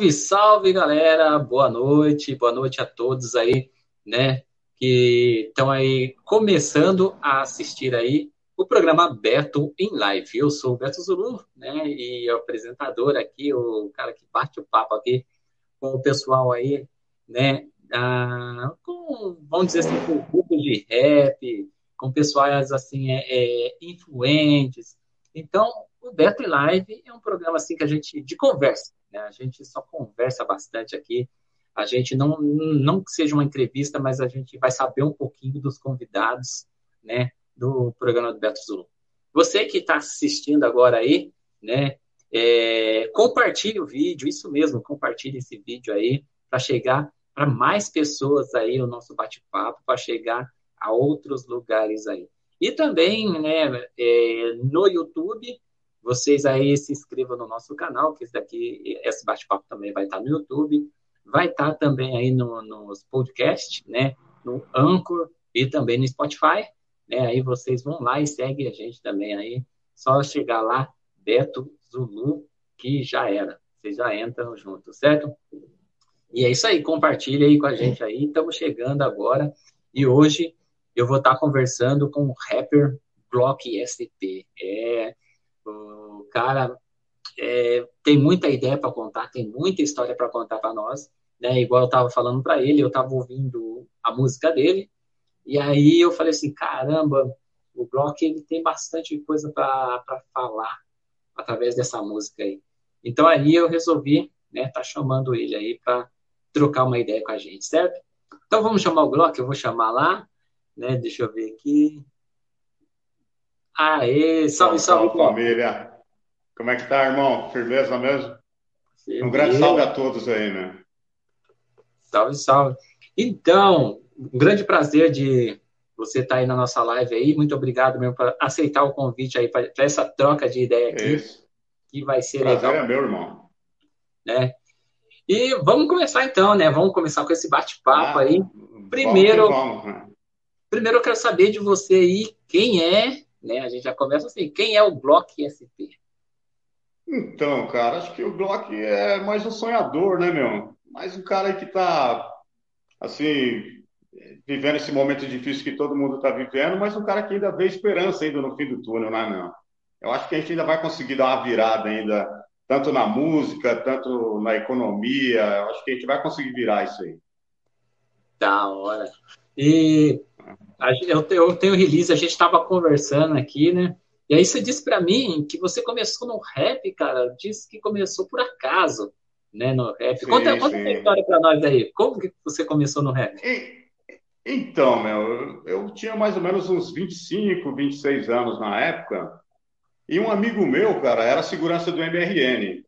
Salve, salve, galera! Boa noite, boa noite a todos aí, né, que estão aí começando a assistir aí o programa Beto em Live. Eu sou o Beto Zulu, né, e o apresentador aqui, o cara que bate o papo aqui com o pessoal aí, né, ah, com, vamos dizer assim, com grupos de rap, com pessoas, assim, é, é, influentes. Então, o Beto em Live é um programa, assim, que a gente, de conversa, né? A gente só conversa bastante aqui. A gente não, não que seja uma entrevista, mas a gente vai saber um pouquinho dos convidados, né, do programa do Beto Zulu. Você que está assistindo agora aí, né, é, compartilhe o vídeo, isso mesmo, compartilhe esse vídeo aí para chegar para mais pessoas aí o nosso bate-papo, para chegar a outros lugares aí. E também, né, é, no YouTube, vocês aí se inscrevam no nosso canal, que esse daqui, esse bate-papo também vai estar no YouTube, vai estar também aí no, nos podcasts, né? No Anchor e também no Spotify, né? Aí vocês vão lá e seguem a gente também aí. Só chegar lá, Beto Zulu, que já era. Vocês já entram junto, certo? E é isso aí, compartilha aí com a gente aí. Estamos chegando agora. E hoje eu vou estar conversando com o rapper Block SP. É, o cara é, tem muita ideia para contar, tem muita história para contar para nós, né? Igual eu estava falando para ele, eu estava ouvindo a música dele e aí eu falei assim, caramba, o Block ele tem bastante coisa para falar através dessa música aí. Então aí eu resolvi, né, tá chamando ele aí para trocar uma ideia com a gente, certo? Então vamos chamar o Glock, eu vou chamar lá, né? Deixa eu ver aqui. Aê, salve, salve, salve família. Como é que tá, irmão? Firmeza mesmo? Firmeza. Um grande salve a todos aí, né? Salve, salve. Então, um grande prazer de você estar tá aí na nossa live aí. Muito obrigado mesmo por aceitar o convite aí para essa troca de ideia aqui. Isso. Que vai ser prazer legal. é meu, irmão. Né? E vamos começar então, né? Vamos começar com esse bate-papo ah, aí. Primeiro, vamos, vamos. Né? primeiro eu quero saber de você aí quem é né? A gente já começa assim, quem é o Block SP? Então, cara, acho que o Block é mais um sonhador, né, meu? Mais um cara que tá, assim, vivendo esse momento difícil que todo mundo está vivendo, mas um cara que ainda vê esperança ainda no fim do túnel, né, meu? Eu acho que a gente ainda vai conseguir dar uma virada ainda, tanto na música, tanto na economia. Eu acho que a gente vai conseguir virar isso aí. Da hora. E eu, eu tenho release, a gente estava conversando aqui, né? E aí você disse para mim que você começou no rap, cara. Disse que começou por acaso, né? No rap. Sim, conta, conta essa história para nós aí. Como que você começou no rap? E, então, meu, eu, eu tinha mais ou menos uns 25, 26 anos na época. E um amigo meu, cara, era segurança do MRN.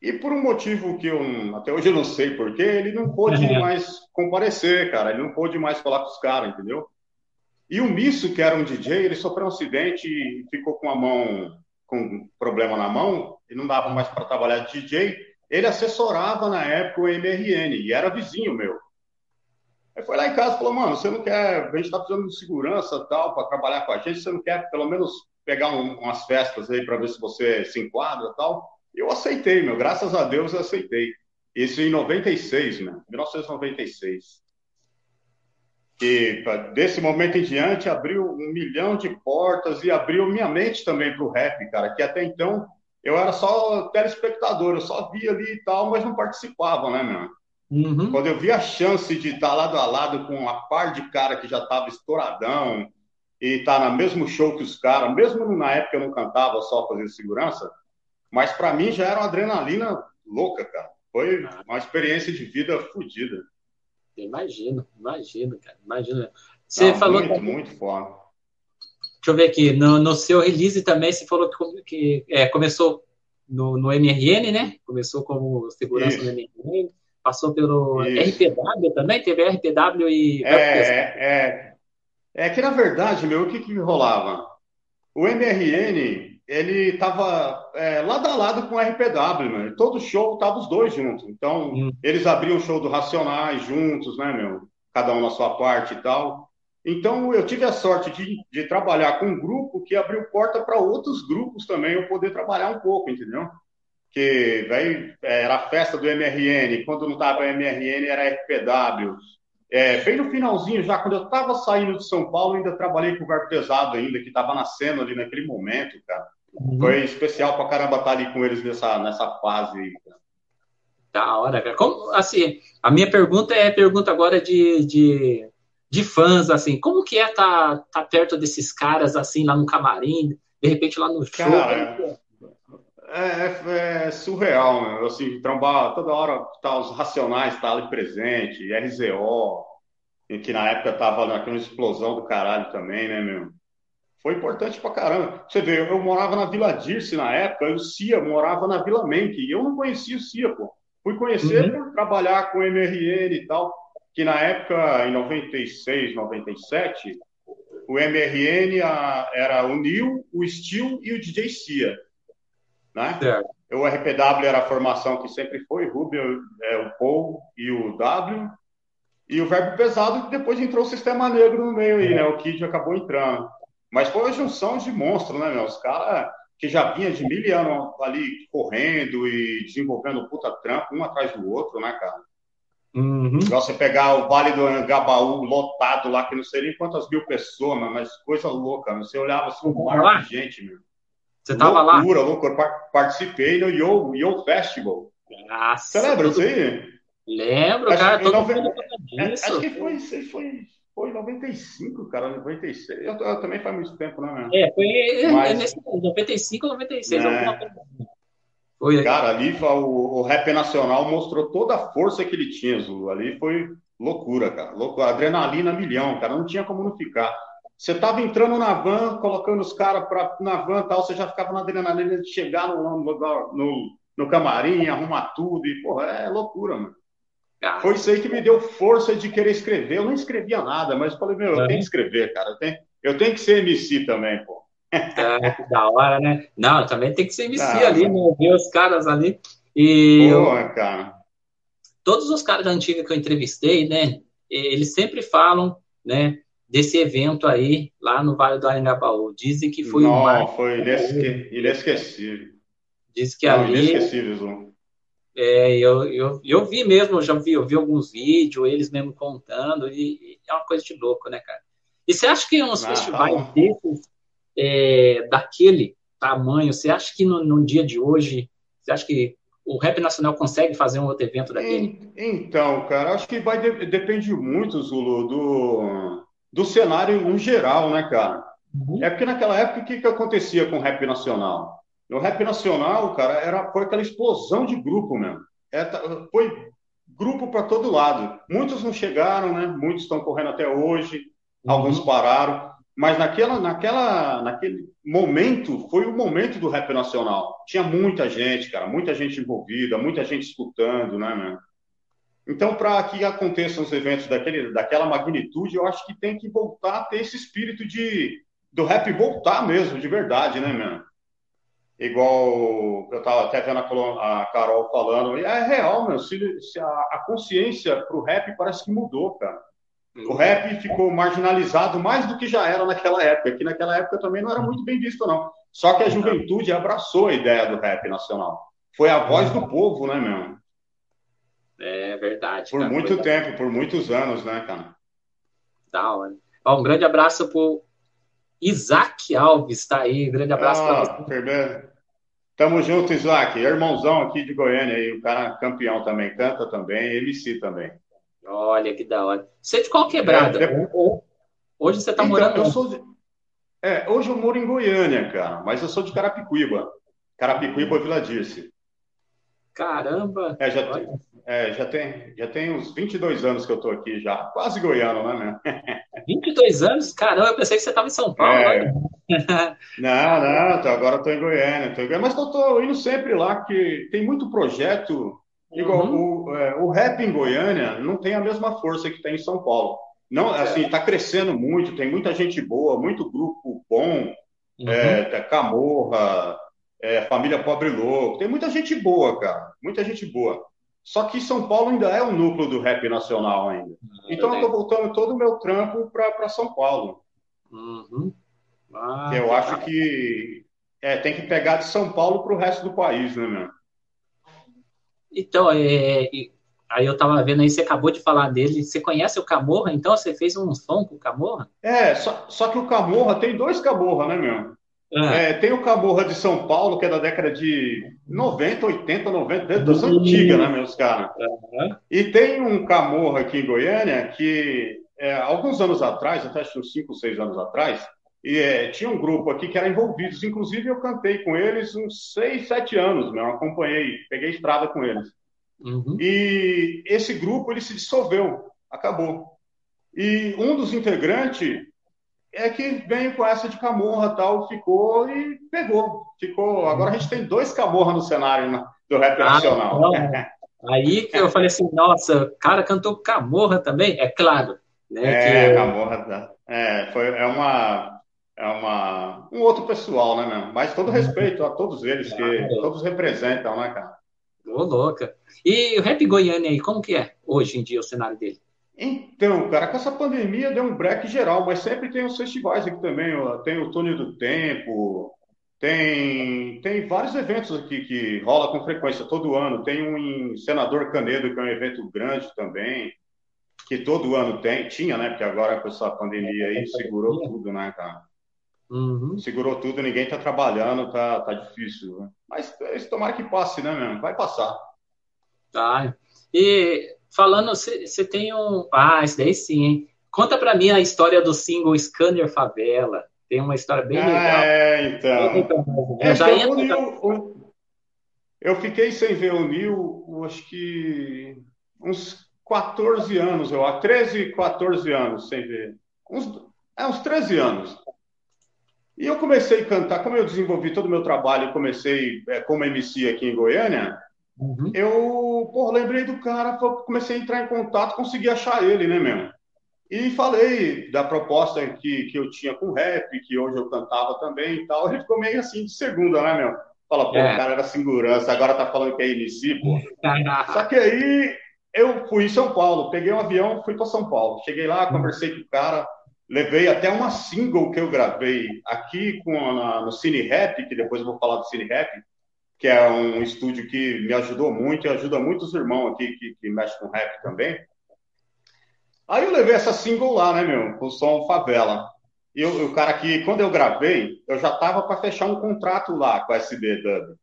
E por um motivo que eu até hoje eu não sei porquê, ele não pôde uhum. mais comparecer, cara. Ele não pôde mais falar com os caras, entendeu? E o Misso, que era um DJ, ele sofreu um acidente e ficou com a mão, com um problema na mão, e não dava mais para trabalhar de DJ. Ele assessorava na época o MRN, e era vizinho meu. Aí foi lá em casa e falou: Mano, você não quer, a gente está precisando de segurança tal, para trabalhar com a gente, você não quer pelo menos pegar um, umas festas aí para ver se você se enquadra tal? Eu aceitei, meu, graças a Deus eu aceitei. Isso em 96, né? 1996. E desse momento em diante abriu um milhão de portas e abriu minha mente também para o rap, cara, que até então eu era só telespectador, eu só via ali e tal, mas não participava, né, meu? Uhum. Quando eu vi a chance de estar lado a lado com a par de cara que já estava estouradão e estar tá no mesmo show que os caras, mesmo na época eu não cantava só fazendo segurança, mas para mim já era uma adrenalina louca, cara. Foi uma experiência de vida fodida. Imagino, imagino, cara. Imagino. Você Não, falou. Muito, que... muito foda. Deixa eu ver aqui. No, no seu release também, você falou que, que é, começou no, no MRN, né? Começou como segurança Isso. no MRN, passou pelo Isso. RPW também, teve RPW e. É, é, é. É que, na verdade, meu, o que, que rolava? O MRN ele estava é, lado a lado com o RPW, né? Todo show tava os dois juntos. Então, hum. eles abriam o show do Racionais juntos, né, meu? Cada um na sua parte e tal. Então, eu tive a sorte de, de trabalhar com um grupo que abriu porta para outros grupos também, eu poder trabalhar um pouco, entendeu? que daí era a festa do MRN, quando não estava MRN era FPW. É, bem no finalzinho, já quando eu estava saindo de São Paulo, ainda trabalhei com o Verbo Pesado ainda, que estava nascendo ali naquele momento, cara. Uhum. Foi especial pra caramba estar ali com eles nessa, nessa fase aí. Da hora, cara. Como, assim, a minha pergunta é pergunta agora de, de, de fãs, assim, como que é estar tá, tá perto desses caras, assim, lá no camarim, de repente lá no show? Cara, é, é, é, surreal? Assim, trombar toda hora tá, os racionais tá ali presente, RZO, que na época tava naquela explosão do caralho também, né, meu? Foi importante pra caramba. Você vê, eu morava na Vila Dirce na época, o Cia morava na Vila Menck, e eu não conhecia o Cia, pô. Fui conhecer uhum. por trabalhar com MRN e tal, que na época, em 96, 97, o MRN a, era o Nil, o Steel e o DJ Cia né? Certo. O RPW era a formação que sempre foi, Rubio, é, o Paul e o W. E o verbo pesado, depois entrou o sistema negro no meio aí, né? O Kid acabou entrando. Mas foi a junção de monstros, né, meu? Os caras que já vinha de mil anos ali correndo e desenvolvendo puta trampo, um atrás do outro, né, cara? Uhum. Você pegar o Vale do Angabaú lotado lá, que não sei nem quantas mil pessoas, mas coisa louca. Né? Você olhava assim, um mar de gente, meu. Você estava lá? Loucura, loucura. Participei no Yo, Yo Festival. Nossa, Você lembra disso aí? Lembro, acho, cara. Todo nove... mundo é, Acho que foi, foi, foi 95, cara, 96. Eu, eu também faz muito tempo, né? É, foi é, Mas... nesse 95 ou 96, é. alguma coisa. Assim. Foi. Cara, ali o, o rap nacional mostrou toda a força que ele tinha, Zulu. Ali foi loucura, cara. Loucura. Adrenalina milhão, cara. Não tinha como não ficar. Você estava entrando na van, colocando os caras na van tal, você já ficava na adrenalina de chegar no, no, no, no camarim, arrumar tudo, e, porra, é loucura, mano. Ah. Foi isso aí que me deu força de querer escrever. Eu não escrevia nada, mas falei, meu, eu tenho que escrever, cara. Eu tenho, eu tenho que ser MC também, pô. É, que da hora, né? Não, também tem que ser MC ah, ali, né? Ver os caras ali. E Porra, eu... cara. Todos os caras antigos que eu entrevistei, né? Eles sempre falam, né? desse evento aí, lá no Vale do Anhangabaú. Dizem que foi Não, um foi inesque... inesquecível. Diz que Não, ali... Inesquecível, É, eu, eu, eu vi mesmo, eu já vi, eu vi alguns vídeos, eles mesmo contando, e, e é uma coisa de louco, né, cara? E você acha que uns Não, festivais tá desses, é, daquele tamanho, você acha que no, no dia de hoje, você acha que o Rap Nacional consegue fazer um outro evento daquele? Então, cara, acho que vai de, depende muito, Zulu, do, do cenário em geral, né, cara? Uhum. É porque naquela época o que, que acontecia com o rap nacional? No rap nacional, cara, era, foi aquela explosão de grupo mesmo. É, foi grupo para todo lado. Muitos não chegaram, né? Muitos estão correndo até hoje, uhum. alguns pararam. Mas naquela, naquela, naquele momento, foi o momento do rap nacional. Tinha muita gente, cara, muita gente envolvida, muita gente escutando, né, mano? Então, para que aconteçam os eventos daquele, daquela magnitude, eu acho que tem que voltar a ter esse espírito de do rap voltar mesmo, de verdade, né, mano? Igual eu estava até vendo a, a, Carol falando, é real, meu. Se, se a, a, consciência pro rap parece que mudou, cara. O rap ficou marginalizado mais do que já era naquela época, que naquela época também não era muito bem visto, não. Só que a juventude abraçou a ideia do rap nacional. Foi a voz do povo, né, meu? É verdade. Por cara, muito tempo, por muitos anos, né, cara? Da hora. Ó, um grande abraço pro Isaac Alves, tá aí. Grande abraço ah, para você. Tamo junto, Isaac. Irmãozão aqui de Goiânia aí, o cara campeão também, canta também, MC também. Olha que da hora. Você é de qual quebrada? É, Hoje você tá então, morando? Eu sou de... É, hoje eu moro em Goiânia, cara, mas eu sou de Carapicuíba. Carapicuíba, Vila Dirce. Caramba! É, já, tem, é, já, tem, já tem uns 22 anos que eu tô aqui já, quase goiano, né, né? 22 anos? Caramba, eu pensei que você estava em São Paulo. É. Não, não, tô, agora estou em Goiânia, tô em Goiânia, mas estou indo sempre lá, que tem muito projeto, igual uhum. o, é, o rap em Goiânia não tem a mesma força que tem em São Paulo. Não, assim, está crescendo muito, tem muita gente boa, muito grupo bom, uhum. é, Camorra, é, Família Pobre Louco, tem muita gente boa, cara, muita gente boa. Só que São Paulo ainda é o núcleo do rap nacional ainda. Ah, então eu estou voltando todo o meu trampo para São Paulo. Uhum. Ah, eu acho que é, tem que pegar de São Paulo para o resto do país, né, meu? Então, é, aí eu tava vendo aí, você acabou de falar dele. Você conhece o Camorra? Então, você fez um som com o Camorra? É, só, só que o Camorra tem dois Camorra, né, meu? Ah. É, tem o Camorra de São Paulo, que é da década de 90, 80, 90, das antigas, né, meus caras? Uhum. E tem um Camorra aqui em Goiânia que, é, alguns anos atrás, até acho uns 5, 6 anos atrás, e, é, tinha um grupo aqui que era envolvidos. Inclusive, eu cantei com eles uns 6, 7 anos, meu, acompanhei, peguei estrada com eles. Uhum. E esse grupo ele se dissolveu, acabou. E um dos integrantes é que veio com essa de camorra tal, ficou e pegou. Ficou. Agora a gente tem dois camorra no cenário do rap ah, nacional. Não. Aí que eu falei assim, nossa, cara cantou camorra também? É claro. Né, é, que... camorra. Tá. É, foi, é uma. É uma, um outro pessoal, né, meu? Mas todo respeito a todos eles, que todos representam, né, cara? Ô, louca. E o rap Goiânia aí, como que é hoje em dia o cenário dele? Então, cara, com essa pandemia deu um break geral, mas sempre tem os festivais aqui também. Ó. Tem o Túnel do Tempo, tem, tem vários eventos aqui que rola com frequência todo ano. Tem um em Senador Canedo, que é um evento grande também, que todo ano tem, tinha, né? Porque agora com essa pandemia aí segurou tudo, né, cara? Uhum. Segurou tudo, ninguém tá trabalhando, tá, tá difícil. Né? Mas tomara que passe, né, mesmo? Vai passar. Tá. E falando, você tem um. Ah, esse daí sim, hein? Conta pra mim a história do single Scanner Favela. Tem uma história bem legal. É, então. É, já então, entra... o, eu fiquei sem ver o Nil, acho que uns 14 anos, eu acho. 13, 14 anos sem ver. Uns, é, uns 13 anos. E eu comecei a cantar, como eu desenvolvi todo o meu trabalho comecei é, como MC aqui em Goiânia, Uhum. Eu, pô, lembrei do cara, comecei a entrar em contato, consegui achar ele, né, mesmo? E falei da proposta que, que eu tinha com rap, que hoje eu cantava também e tal. Ele ficou meio assim de segunda, né, meu? Fala, pô, é. o cara era segurança, agora tá falando que é MC, pô. Só que aí eu fui em São Paulo, peguei um avião, fui para São Paulo. Cheguei lá, conversei com o cara, levei até uma single que eu gravei aqui com, no Cine Rap, que depois eu vou falar do Cine Rap, que é um estúdio que me ajudou muito e ajuda muitos irmãos aqui que, que mexem com rap também. Aí eu levei essa single lá, né, meu, com o som Favela. E o cara que, quando eu gravei, eu já tava para fechar um contrato lá com a SB Dub.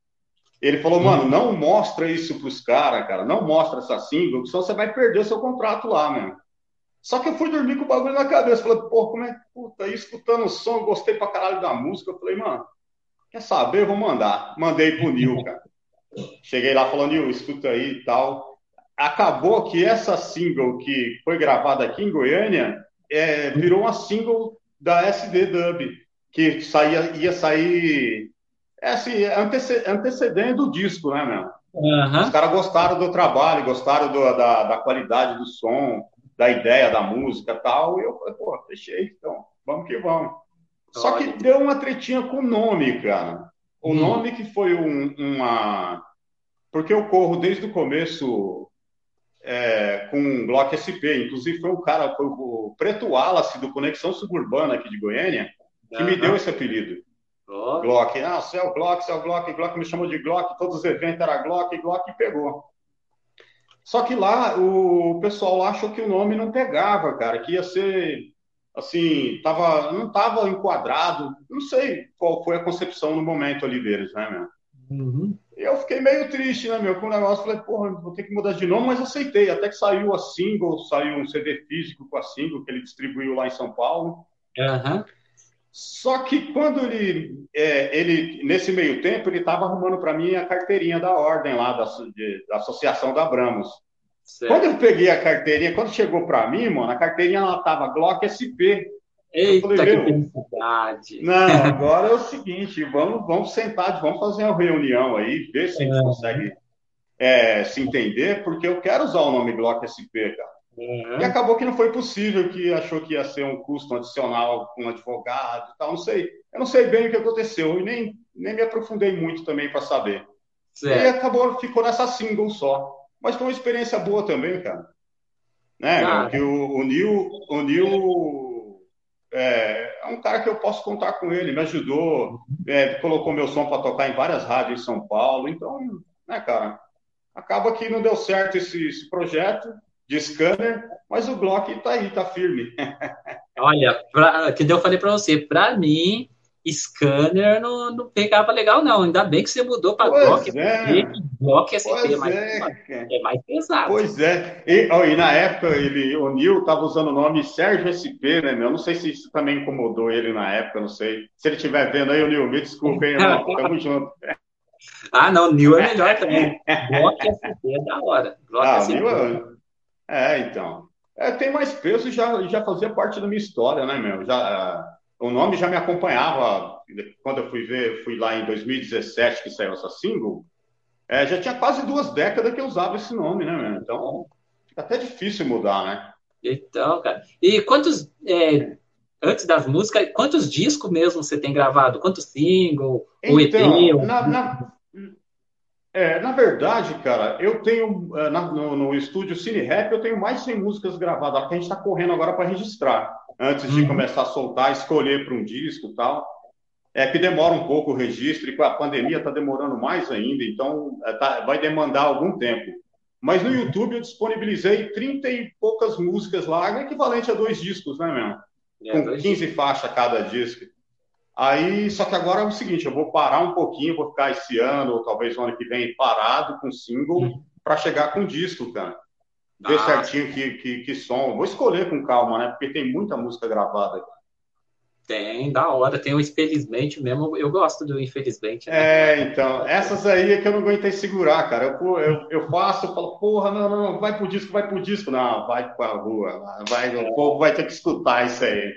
Ele falou, mano, não mostra isso pros caras, cara, não mostra essa single, senão você vai perder o seu contrato lá, meu. Só que eu fui dormir com o bagulho na cabeça. Falei, pô, como é que puta, aí escutando o som, gostei pra caralho da música. Eu falei, mano, Quer saber? Eu vou mandar. Mandei pro Nil, cara. Cheguei lá falando, Nil, escuta aí e tal. Acabou que essa single que foi gravada aqui em Goiânia é, virou uma single da SD Dub, que saía, ia sair é assim, antecedendo o disco, né, meu? Uhum. Os caras gostaram do trabalho, gostaram do, da, da qualidade do som, da ideia da música e tal. E eu falei, pô, fechei, então, vamos que vamos. Só que deu uma tretinha com o nome, cara. O hum. nome que foi um, uma. Porque eu corro desde o começo é, com um Glock SP. Inclusive, foi o cara, foi o Preto Wallace do Conexão Suburbana aqui de Goiânia, que uhum. me deu esse apelido. Oh. Glock. Ah, você é o Glock, você é o Glock. Glock me chamou de Glock. Todos os eventos era Glock, Glock pegou. Só que lá, o pessoal achou que o nome não pegava, cara, que ia ser assim, tava, não estava enquadrado, não sei qual foi a concepção no momento ali deles, né, meu? Uhum. Eu fiquei meio triste, né, meu, com o negócio, falei, porra, vou ter que mudar de nome, mas aceitei, até que saiu a single, saiu um CD físico com a single, que ele distribuiu lá em São Paulo. Uhum. Só que quando ele, é, ele nesse meio tempo, ele estava arrumando para mim a carteirinha da ordem lá, da, de, da Associação da Abramos. Certo. Quando eu peguei a carteirinha, quando chegou para mim, mano, a carteirinha ela tava Glock SP. Eita, falei, que felicidade. Não, agora é o seguinte, vamos, vamos sentar, vamos fazer uma reunião aí, ver se a gente consegue é, se entender, porque eu quero usar o nome Glock SP, cara. Uhum. E acabou que não foi possível, que achou que ia ser um custo adicional com um advogado e tal, não sei. Eu não sei bem o que aconteceu e nem, nem me aprofundei muito também para saber. Certo. E acabou, ficou nessa single só. Mas foi uma experiência boa também, cara. Né? Cara. Que o, o Nil, o Nil é, é, um cara que eu posso contar com ele, me ajudou, é, colocou meu som para tocar em várias rádios em São Paulo, então, né, cara? acaba que não deu certo esse, esse projeto de scanner, mas o Glock está aí, está firme. Olha, pra, que eu falei para você, para mim, scanner não, não pegava legal, não. Ainda bem que você mudou para Glock. É. Glock SP é mais, é. é mais pesado. Pois é. E, ó, e na época, ele, o Neil estava usando o nome Sérgio SP, né, meu? Não sei se isso também incomodou ele na época, não sei. Se ele estiver vendo aí, o Neil, me desculpe, hein, Tamo junto. Ah, não, Neil é melhor também. Glock SP é da hora. Glock ah, SP. Neil é... é, então. É, tem mais peso e já, já fazia parte da minha história, né, meu? Já, o nome já me acompanhava quando eu fui ver, fui lá em 2017 que saiu essa single. É, já tinha quase duas décadas que eu usava esse nome, né, meu? Então, fica até difícil mudar, né? Então, cara. E quantos, é, antes das músicas, quantos discos mesmo você tem gravado? Quantos single? Então, o EP? Na, na, é, na verdade, cara, eu tenho é, na, no, no, estúdio Cine Rap, eu tenho mais de 100 músicas gravadas, que a gente está correndo agora para registrar, antes de uhum. começar a soltar, escolher para um disco tal. É que demora um pouco o registro, e com a pandemia está demorando mais ainda, então é, tá, vai demandar algum tempo. Mas no YouTube eu disponibilizei 30 e poucas músicas lá, equivalente a dois discos, né, mesmo? É, com 15 faixas cada disco. Aí, só que agora é o seguinte, eu vou parar um pouquinho, vou ficar esse ano, ou talvez o ano que vem, parado com single, uhum. para chegar com disco, cara. Ver ah, certinho que, que, que som. Vou escolher com calma, né? Porque tem muita música gravada. Tem, da hora. Tem o Infelizmente mesmo. Eu gosto do Infelizmente. Né? É, então. Essas aí é que eu não aguentei segurar, cara. Eu, eu, eu faço, eu falo, porra, não, não, vai pro disco, vai pro disco. Não, vai pra rua. Vai, o povo vai ter que escutar isso aí.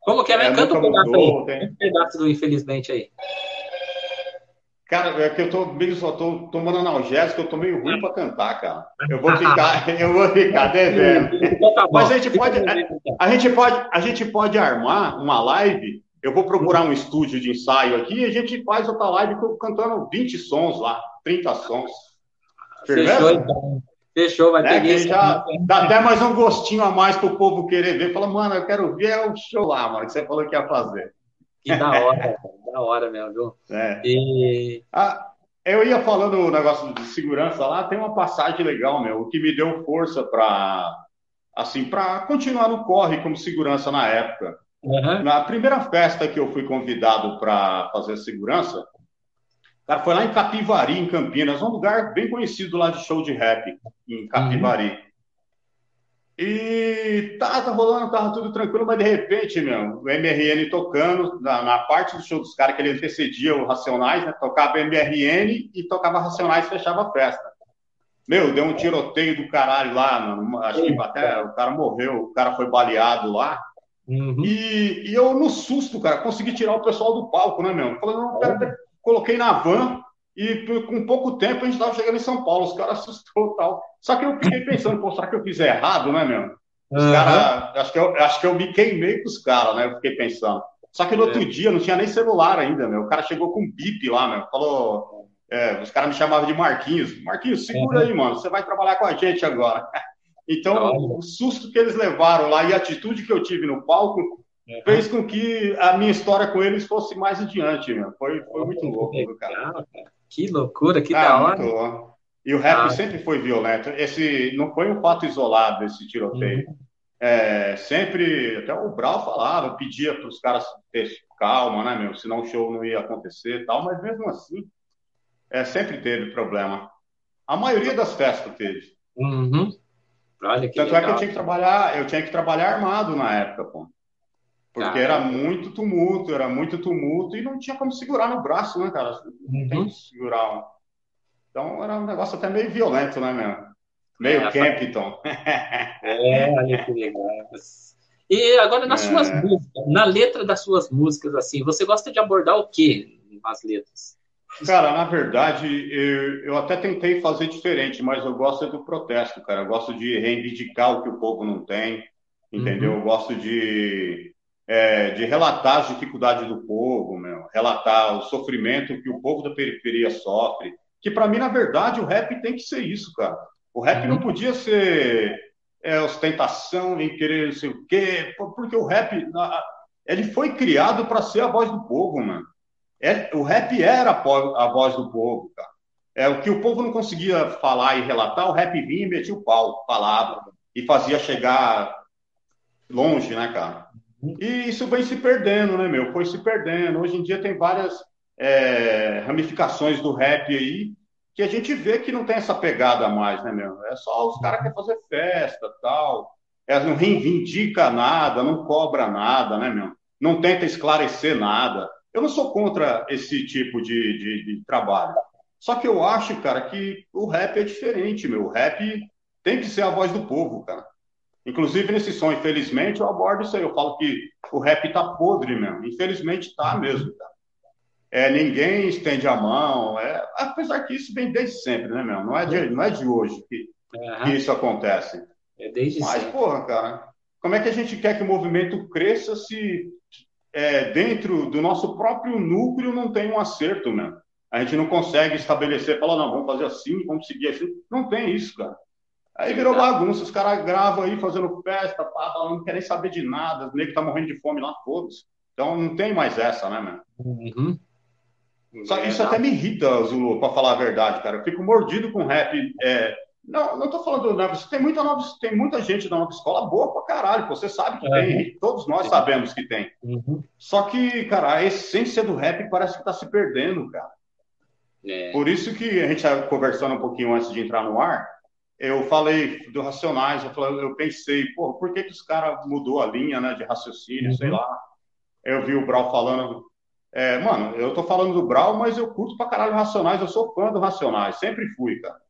Como que é? é Canta um pedaço mudou, aí. Tem... Um pedaço do Infelizmente aí. Cara, é que eu tô meio só tô tomando analgésico, eu tô meio ruim para cantar, cara. Eu vou ficar, eu vou ficar devendo. Então tá Mas a gente pode, a, a, gente pode, a gente pode armar uma live. Eu vou procurar um estúdio de ensaio aqui e a gente faz outra live cantando 20 sons lá, 30 sons. Fechou, então. Fechou, vai né, ter já Dá até mais um gostinho a mais para o povo querer ver. Fala, mano, eu quero ver o show lá, mano, que você falou que ia fazer. Que da hora, da hora mesmo, viu? É. E... Ah, eu ia falando o negócio de segurança lá, tem uma passagem legal, meu, o que me deu força para assim, para continuar no corre como segurança na época. Uhum. Na primeira festa que eu fui convidado para fazer segurança, Cara, foi lá em Capivari, em Campinas, um lugar bem conhecido lá de show de rap, em Capivari. Uhum. E tava rolando, tava tudo tranquilo, mas de repente, meu, o MRN tocando, na, na parte do show dos caras que ele antecedia o Racionais, né? Tocava MRN e tocava Racionais e fechava a festa. Meu, deu um tiroteio do caralho lá, mano. Acho que até o cara morreu, o cara foi baleado lá. Uhum. E, e, eu, no susto, cara, consegui tirar o pessoal do palco, né, meu? Falei, não, cara, coloquei na van e com pouco tempo a gente estava chegando em São Paulo. Os caras assustou tal. Só que eu fiquei pensando, pô, será que eu fiz errado, né, meu? Os uhum. caras, acho que, eu, acho que eu me queimei com os caras, né? Eu fiquei pensando. Só que no é. outro dia não tinha nem celular ainda, meu. O cara chegou com um bip lá, meu. Falou. É, os caras me chamavam de Marquinhos. Marquinhos, segura uhum. aí, mano. Você vai trabalhar com a gente agora. Então, o susto que eles levaram lá e a atitude que eu tive no palco Uhum. fez com que a minha história com eles fosse mais adiante. Meu. Foi, foi muito louco, cara. Que loucura, que ah, da hora. E o rap ah. sempre foi violento. Esse não foi um fato isolado, esse tiroteio. Uhum. É, sempre, até o Brau falava, pedia para os caras ter calma, né, meu? Senão o show não ia acontecer tal, mas mesmo assim, é, sempre teve problema. A maioria das festas teve. Uhum. Olha que Tanto legal. é que eu tinha que trabalhar, eu tinha que trabalhar armado na época, pô. Porque era muito tumulto, era muito tumulto e não tinha como segurar no braço, né, cara? Não uhum. tem que segurar. Um... Então era um negócio até meio violento, né, meu? Meio é, Campton. É, olha que legal. E agora nas é. suas músicas, na letra das suas músicas, assim, você gosta de abordar o que nas letras? Cara, na verdade, eu, eu até tentei fazer diferente, mas eu gosto do protesto, cara. Eu gosto de reivindicar o que o povo não tem, entendeu? Uhum. Eu gosto de é, de relatar as dificuldades do povo, meu, relatar o sofrimento que o povo da periferia sofre. Que para mim, na verdade, o rap tem que ser isso, cara. O rap uhum. não podia ser é, ostentação em querer não sei o quê, porque o rap ele foi criado para ser a voz do povo, mano. É, o rap era a, a voz do povo, cara. É, o que o povo não conseguia falar e relatar, o rap vinha e metia o pau, falava, e fazia chegar longe, né, cara? E isso vem se perdendo, né, meu? Foi se perdendo. Hoje em dia tem várias é, ramificações do rap aí que a gente vê que não tem essa pegada mais, né, meu? É só os caras que querem fazer festa tal. É, não reivindica nada, não cobra nada, né, meu? Não tenta esclarecer nada. Eu não sou contra esse tipo de, de, de trabalho. Só que eu acho, cara, que o rap é diferente, meu. O rap tem que ser a voz do povo, cara. Inclusive, nesse som, infelizmente, eu abordo isso aí. Eu falo que o rap tá podre mesmo. Infelizmente, tá mesmo, cara. É, ninguém estende a mão. É, apesar que isso vem desde sempre, né, meu? Não é de, não é de hoje que, uhum. que isso acontece. É desde Mas, sempre. porra, cara, como é que a gente quer que o movimento cresça se é, dentro do nosso próprio núcleo não tem um acerto, né? A gente não consegue estabelecer, falar, não, vamos fazer assim, vamos seguir assim. Não tem isso, cara. Aí virou bagunça, os caras gravam aí fazendo festa, pá, não querem saber de nada, os negros tá morrendo de fome lá, todos. Então não tem mais essa, né, mano? Uhum. Só, isso até me irrita, Zulu, pra falar a verdade, cara. Eu fico mordido com rap. É... Não, não tô falando do Nova tem muita, nova, tem muita gente da nova escola boa pra caralho, você sabe que tem, todos nós sabemos que tem. Uhum. Só que, cara, a essência do rap parece que tá se perdendo, cara. É. Por isso que a gente estava conversando um pouquinho antes de entrar no ar, eu falei do Racionais, eu, falei, eu pensei, pô, por que, que os caras mudou a linha né, de raciocínio, uhum. sei lá. Eu vi o Brau falando. É, mano, eu tô falando do Brau, mas eu curto pra caralho Racionais, eu sou fã do Racionais, sempre fui, cara.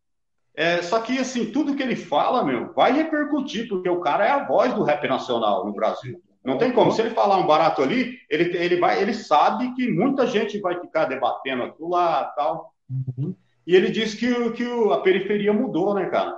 É, só que, assim, tudo que ele fala, meu, vai repercutir, porque o cara é a voz do rap nacional no Brasil. Não tem como. Se ele falar um barato ali, ele, ele, vai, ele sabe que muita gente vai ficar debatendo aquilo lá tal. Uhum. E ele diz que, que a periferia mudou, né, cara?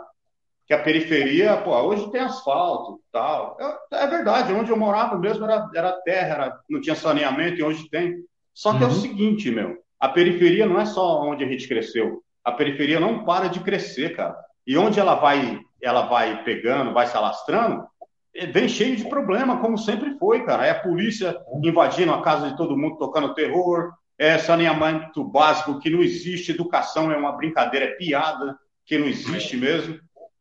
Que a periferia, pô, hoje tem asfalto tal. É, é verdade, onde eu morava mesmo era, era terra, era, não tinha saneamento e hoje tem. Só que uhum. é o uhum. seguinte, meu, a periferia não é só onde a gente cresceu. A periferia não para de crescer, cara. E onde ela vai, ela vai pegando, vai se alastrando, é, vem cheio de problema, como sempre foi, cara. É a polícia invadindo a casa de todo mundo, tocando terror, é saneamento básico que não existe, educação é uma brincadeira, é piada, que não existe mesmo.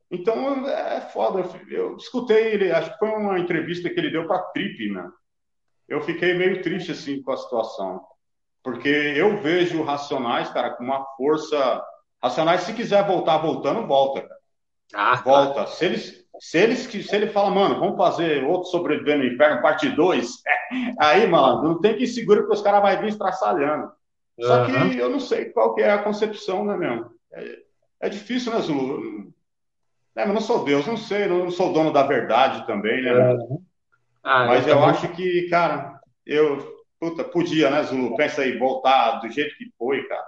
Então é foda. Eu escutei ele, acho que foi uma entrevista que ele deu para a Trip, né? Eu fiquei meio triste assim com a situação, porque eu vejo Racionais, cara, com uma força. Racionais, se quiser voltar voltando, volta, cara. Ah, volta. Tá. Se eles se, eles, se ele fala, mano, vamos fazer outro sobrevivendo no inferno, parte 2, aí, mano, não tem que ir seguro porque os caras vão vir estraçalhando. Só que eu não sei qual que é a concepção, né, mesmo? É, é difícil, né, Zulu? É, mas não sou Deus, não sei, não sou dono da verdade também, né? Uhum. Ah, mas eu, acho que, cara, eu, puta, podia, né, Zulu? Pensa aí, voltar do jeito que foi, cara.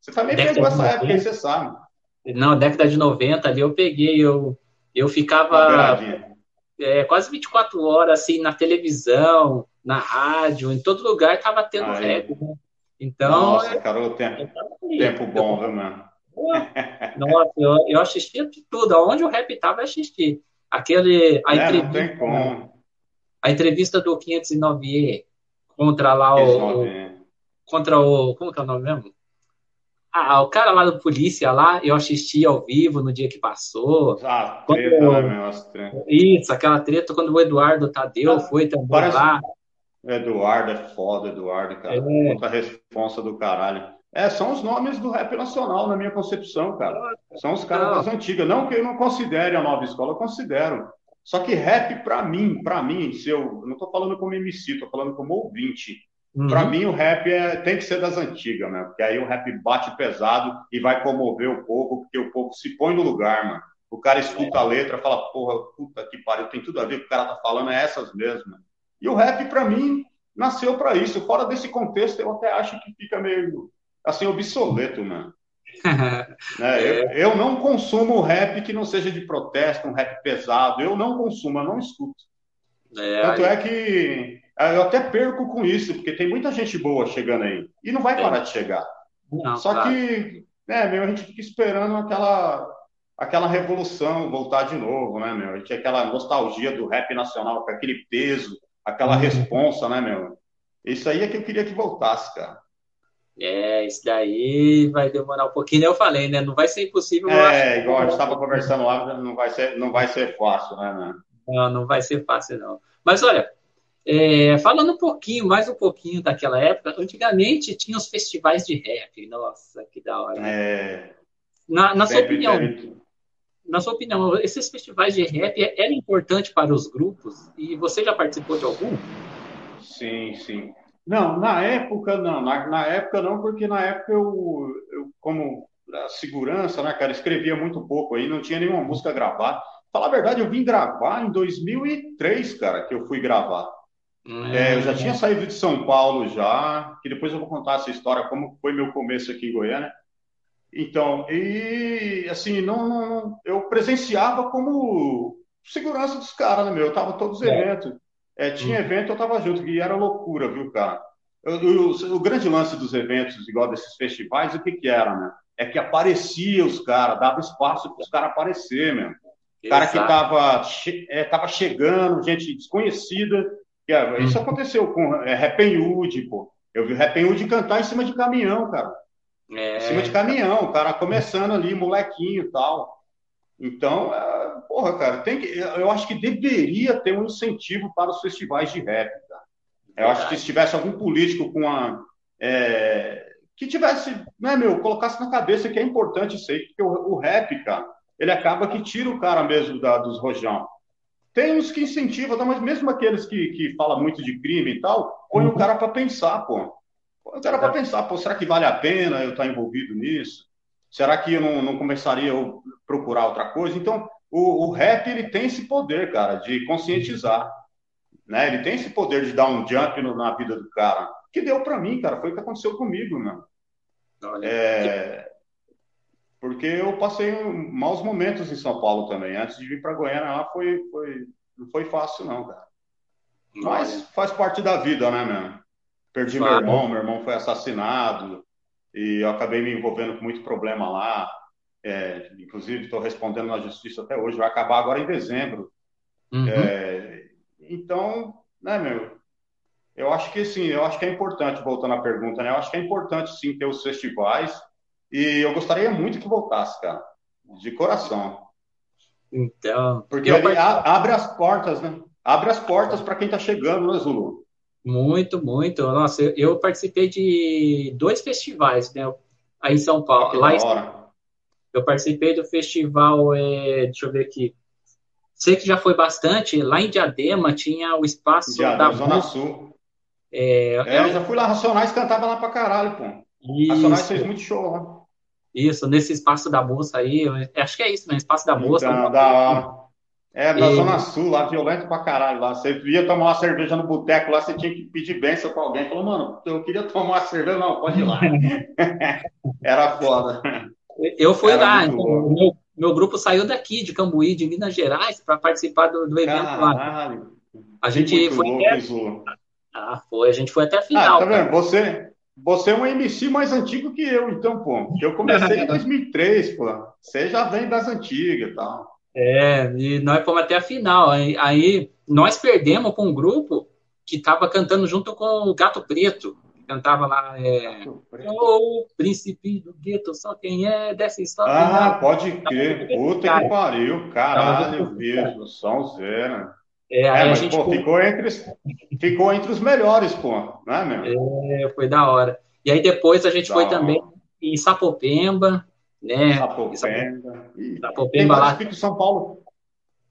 Você também pegou essa época, você sabe. Não, década de 90 ali eu peguei, eu eu ficava é, quase 24 horas assim na televisão, na rádio, em todo lugar estava tendo Aí. rap. Né? Então, Nossa, cara, o tempo, tempo bom, viu, mano? Nossa, eu, eu assistia de tudo. Aonde o rap estava, eu assisti. Aquele, a, é, entrevista, a entrevista do 509E contra lá o, o, Contra o. Como que é o nome mesmo? Ah, o cara lá do polícia lá, eu assisti ao vivo no dia que passou. Ah, treta, quando, né, meu? Isso, aquela treta quando o Eduardo Tadeu ah, foi também parece... lá. Eduardo é foda, Eduardo, cara. É. Responsa do caralho. É, são os nomes do rap nacional, na minha concepção, cara. São os caras das antigas. Não que eu não considere a nova escola, eu considero. Só que rap, pra mim, pra mim, se eu não tô falando como MC, tô falando como ouvinte. Uhum. Para mim, o rap é, tem que ser das antigas, né? Porque aí o rap bate pesado e vai comover o povo, porque o povo se põe no lugar, mano. O cara escuta a letra, fala, porra, puta que pariu, tem tudo a ver com o cara tá falando, é essas mesmo. E o rap, para mim, nasceu para isso. Fora desse contexto, eu até acho que fica meio, assim, obsoleto, mano. né? eu, é. eu, não consumo rap que não seja de protesto, um rap pesado. Eu não consumo, eu não escuto. É, Tanto aí... é que eu até perco com isso, porque tem muita gente boa chegando aí. E não vai parar de chegar. Não, Só claro. que, né, meu, a gente fica esperando aquela, aquela revolução voltar de novo, né, meu? A gente aquela nostalgia do rap nacional, com aquele peso, aquela uhum. responsa, né, meu? Isso aí é que eu queria que voltasse, cara. É, isso daí vai demorar um pouquinho. Eu falei, né? Não vai ser impossível. É, igual a gente estava conversando lá, não vai ser, não vai ser fácil, né, né? Não, não vai ser fácil, não. Mas olha, é, falando um pouquinho, mais um pouquinho daquela época, antigamente tinha os festivais de rap. Nossa, que da hora. É, na, na sua opinião, na sua opinião, esses festivais de rap eram importantes para os grupos e você já participou de algum? Sim, sim. Não, na época não, na, na época não, porque na época eu, eu como segurança, né, cara, escrevia muito pouco aí, não tinha nenhuma música gravada. Falar a verdade, eu vim gravar em 2003, cara, que eu fui gravar. Hum. É, eu já tinha saído de São Paulo já, que depois eu vou contar essa história, como foi meu começo aqui em Goiânia. Então, e assim, não, não eu presenciava como segurança dos caras, né, meu? Eu tava todos os é. eventos. É, tinha hum. evento, eu tava junto, e era loucura, viu, cara? O, o, o, grande lance dos eventos, igual desses festivais, o que que era, né? É que aparecia os caras, dava espaço para os caras aparecer, mesmo. Cara que tava, é, tava chegando, gente desconhecida. Que, é, isso hum. aconteceu com é, Rappenwood, pô. Eu vi Rappenwood cantar em cima de caminhão, cara. É... Em cima de caminhão, o cara começando ali, molequinho e tal. Então, é, porra, cara, tem que, eu acho que deveria ter um incentivo para os festivais de rap, cara. Eu acho que se tivesse algum político com a. É, que tivesse, né, meu, colocasse na cabeça que é importante isso aí, porque o, o rap, cara, ele acaba que tira o cara mesmo da, dos rojão. Tem uns que incentivam, tá, mas mesmo aqueles que, que falam muito de crime e tal, põe uhum. o cara para pensar, pô. Eu quero para pensar, pô, será que vale a pena eu estar envolvido nisso? Será que eu não, não começaria a procurar outra coisa? Então, o, o rap, ele tem esse poder, cara, de conscientizar. Né? Ele tem esse poder de dar um jump no, na vida do cara. Que deu para mim, cara. Foi o que aconteceu comigo, né? É... Porque eu passei maus momentos em São Paulo também. Antes de vir para Goiânia lá, foi, foi... não foi fácil, não, cara. Mas faz parte da vida, né, meu? Perdi claro. meu irmão, meu irmão foi assassinado e eu acabei me envolvendo com muito problema lá. É, inclusive, estou respondendo na justiça até hoje, vai acabar agora em dezembro. Uhum. É, então, né, meu, eu acho que sim, eu acho que é importante, voltando à pergunta, né? Eu acho que é importante sim ter os festivais e eu gostaria muito que voltasse, cara, de coração. Então, porque ele abre as portas, né? Abre as portas para quem está chegando, né, Zulu? Muito, muito. Nossa, eu, eu participei de dois festivais, né? Aí em São Paulo. Lá em, eu participei do festival, é, deixa eu ver aqui. Sei que já foi bastante. Lá em Diadema tinha o espaço Diadema, da Zona Sul. É, é, eu já fui lá, Racionais cantava lá pra caralho, pô. Isso. Racionais fez muito show lá. Isso, nesse espaço da moça aí, acho que é isso, né? Espaço da moça. Então, da hora. É, na e... Zona Sul, lá, violento pra caralho. Lá. Você ia tomar uma cerveja no boteco lá, você tinha que pedir bênção pra alguém. Falou, mano, eu queria tomar uma cerveja. Não, pode ir lá. Era foda. Eu fui Era lá, então, meu, meu grupo saiu daqui, de Cambuí, de Minas Gerais, para participar do, do evento caralho. lá. A gente foi louco, até... Ah, foi. A gente foi até a final. Ah, tá vendo? Você, você é um MC mais antigo que eu, então, pô. Eu comecei em 2003, pô. Você já vem das antigas e tal. É, e nós fomos até a final. Aí, aí nós perdemos com um grupo que estava cantando junto com o Gato Preto. Cantava lá. É, o príncipe do gueto, só quem é dessa história. Ah, pode crer. Puta que pariu. Caralho, mesmo. São zero. É, é, mas, gente... pô, ficou, entre, ficou entre os melhores, pô. Né, meu? É, foi da hora. E aí depois a gente da foi hora. também em Sapopemba, né? Sapopemba. Sapopemba lá. Tem São Paulo.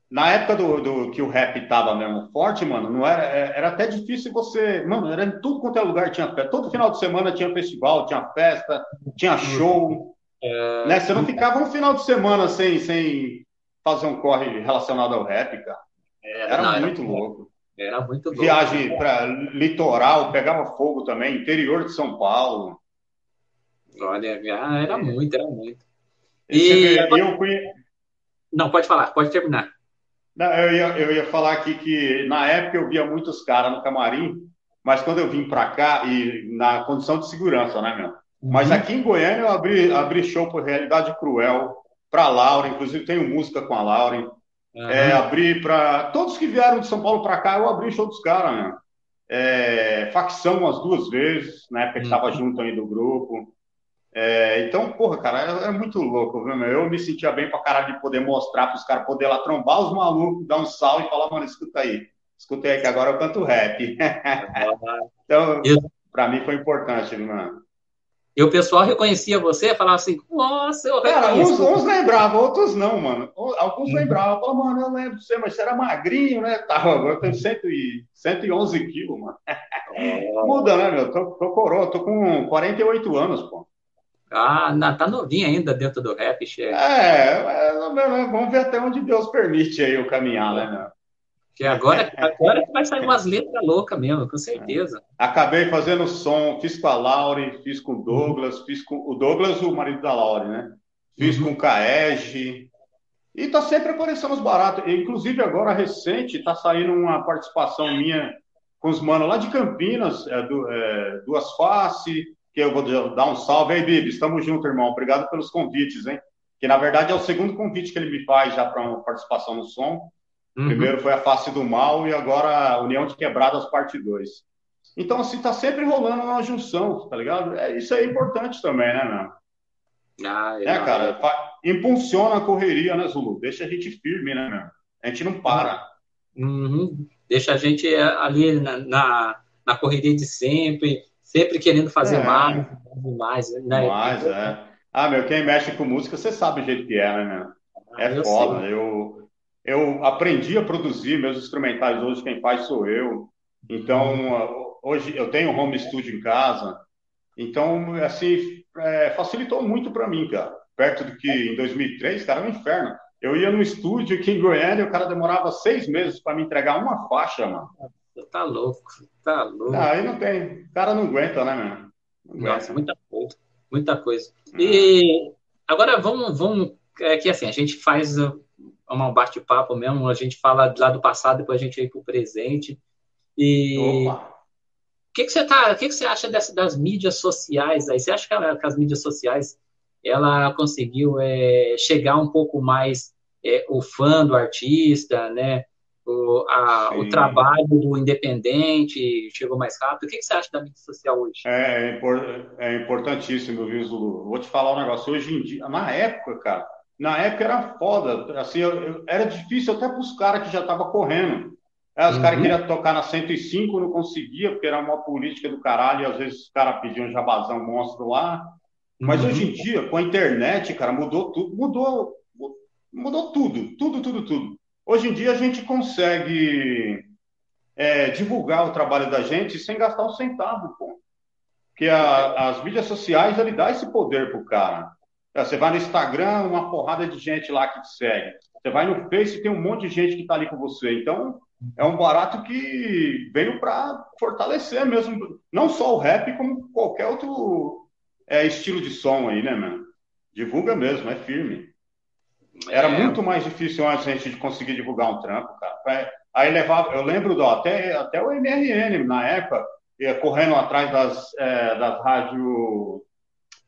Na época do, do, que o rap tava mesmo forte, mano, não era, é, era até difícil você. Mano, era em tudo quanto é lugar tinha festa. Todo final de semana tinha festival, tinha festa, tinha show. É... Né? Você não ficava um final de semana sem, sem fazer um corre relacionado ao rap, cara. Era, era não, muito era, louco. Era muito louco. Viagem para litoral, pegava fogo também, interior de São Paulo. Olha, ah, era muito, era muito. E, eu fui... Não, pode falar, pode terminar. Não, eu, ia, eu ia falar aqui que na época eu via muitos caras no camarim, mas quando eu vim para cá, e na condição de segurança, né, meu? Uhum. Mas aqui em Goiânia eu abri, abri show por Realidade Cruel, para Laura, inclusive tenho música com a Laura. Uhum. É, abri para. Todos que vieram de São Paulo para cá, eu abri show dos caras, meu. é, facção umas duas vezes, na época que estava uhum. junto aí do grupo. É, então, porra, cara, é, é, muito louco, viu, meu? Eu me sentia bem pra caralho de poder mostrar pros caras, poder lá trombar os malucos, dar um salve e falar, mano, escuta aí, escuta aí que agora eu canto rap. então, pra mim foi importante, mano. E o pessoal reconhecia você, falava assim, nossa, eu Cara, uns, uns lembravam, outros não, mano. Alguns uhum. lembravam, falavam, mano, eu lembro de você, mas você era magrinho, né? Tava, agora eu tenho 111 quilos, mano. Muda, né, meu? Tô, tô coroa, tô com 48 anos, pô. Ah, não, tá novinho ainda dentro do rap, chefe. É, é, vamos ver até onde Deus permite aí o caminhar, né, meu? Que agora, agora vai sair umas letras loucas mesmo, com certeza. Acabei fazendo som, fiz com a Laure, fiz com o Douglas, fiz com o Douglas, o marido da Laure, né? Fiz uhum. com o Kaege. E tá sempre aparecendo os baratos. Inclusive, agora recente, tá saindo uma participação minha com os manos lá de Campinas, é, do, é, Duas Face, que eu vou dar um salve aí, Bibi. Estamos juntos, irmão. Obrigado pelos convites, hein? Que na verdade é o segundo convite que ele me faz já para uma participação no som. Uhum. Primeiro foi a Face do Mal e agora a União de Quebradas, parte 2. Então, assim, tá sempre rolando uma junção, tá ligado? É, isso é importante também, né, meu? Ah, é, é cara, é. impulsiona a correria, né, Zulu? Deixa a gente firme, né, meu? A gente não para. Uhum. Deixa a gente é, ali na, na, na, correria de sempre, sempre querendo fazer é. mais, mais, né? Mais, é. Ah, meu, quem mexe com música, você sabe o jeito que é, né, meu? É ah, foda. Eu, eu eu aprendi a produzir meus instrumentais hoje, quem faz sou eu. Então, hoje eu tenho home studio em casa. Então, assim, é, facilitou muito para mim, cara. Perto do que em 2003, cara, era um inferno. Eu ia no estúdio aqui em Goiânia, o cara demorava seis meses para me entregar uma faixa, mano. Tá louco, tá louco. Ah, aí não tem. O cara não aguenta, né, mano? Nossa, muita coisa. Muita coisa. E agora vamos, vamos. É que assim, a gente faz é um bate-papo mesmo, a gente fala lá do passado, depois a gente vai para o presente. E Opa. o que, que você tá, o que, que você acha dessa, das mídias sociais aí? Você acha que, ela, que as mídias sociais ela conseguiu é, chegar um pouco mais é, o fã do artista, né? O, a, o trabalho do independente chegou mais rápido. O que, que você acha da mídia social hoje? É, é, é importantíssimo, viu, Zulu? Vou te falar um negócio. Hoje em dia, na época, cara, na época era foda, assim, eu, eu, era difícil até para os caras que já estavam correndo. É, os uhum. caras queriam tocar na 105, não conseguia, porque era uma política do caralho, e às vezes os caras pediam um jabazão monstro lá. Mas uhum. hoje em dia, com a internet, cara, mudou tudo, mudou, mudou tudo, tudo, tudo, tudo. Hoje em dia a gente consegue é, divulgar o trabalho da gente sem gastar um centavo, pô. Porque a, as mídias sociais, ele dá esse poder pro cara. É, você vai no Instagram, uma porrada de gente lá que te segue. Você vai no Face, tem um monte de gente que está ali com você. Então, é um barato que veio para fortalecer mesmo, não só o rap, como qualquer outro é, estilo de som aí, né, mano? Divulga mesmo, é firme. Era é. muito mais difícil antes a gente de conseguir divulgar um trampo, cara. Aí levava, eu lembro do, até, até o MRN, na época, ia correndo atrás das, é, das rádios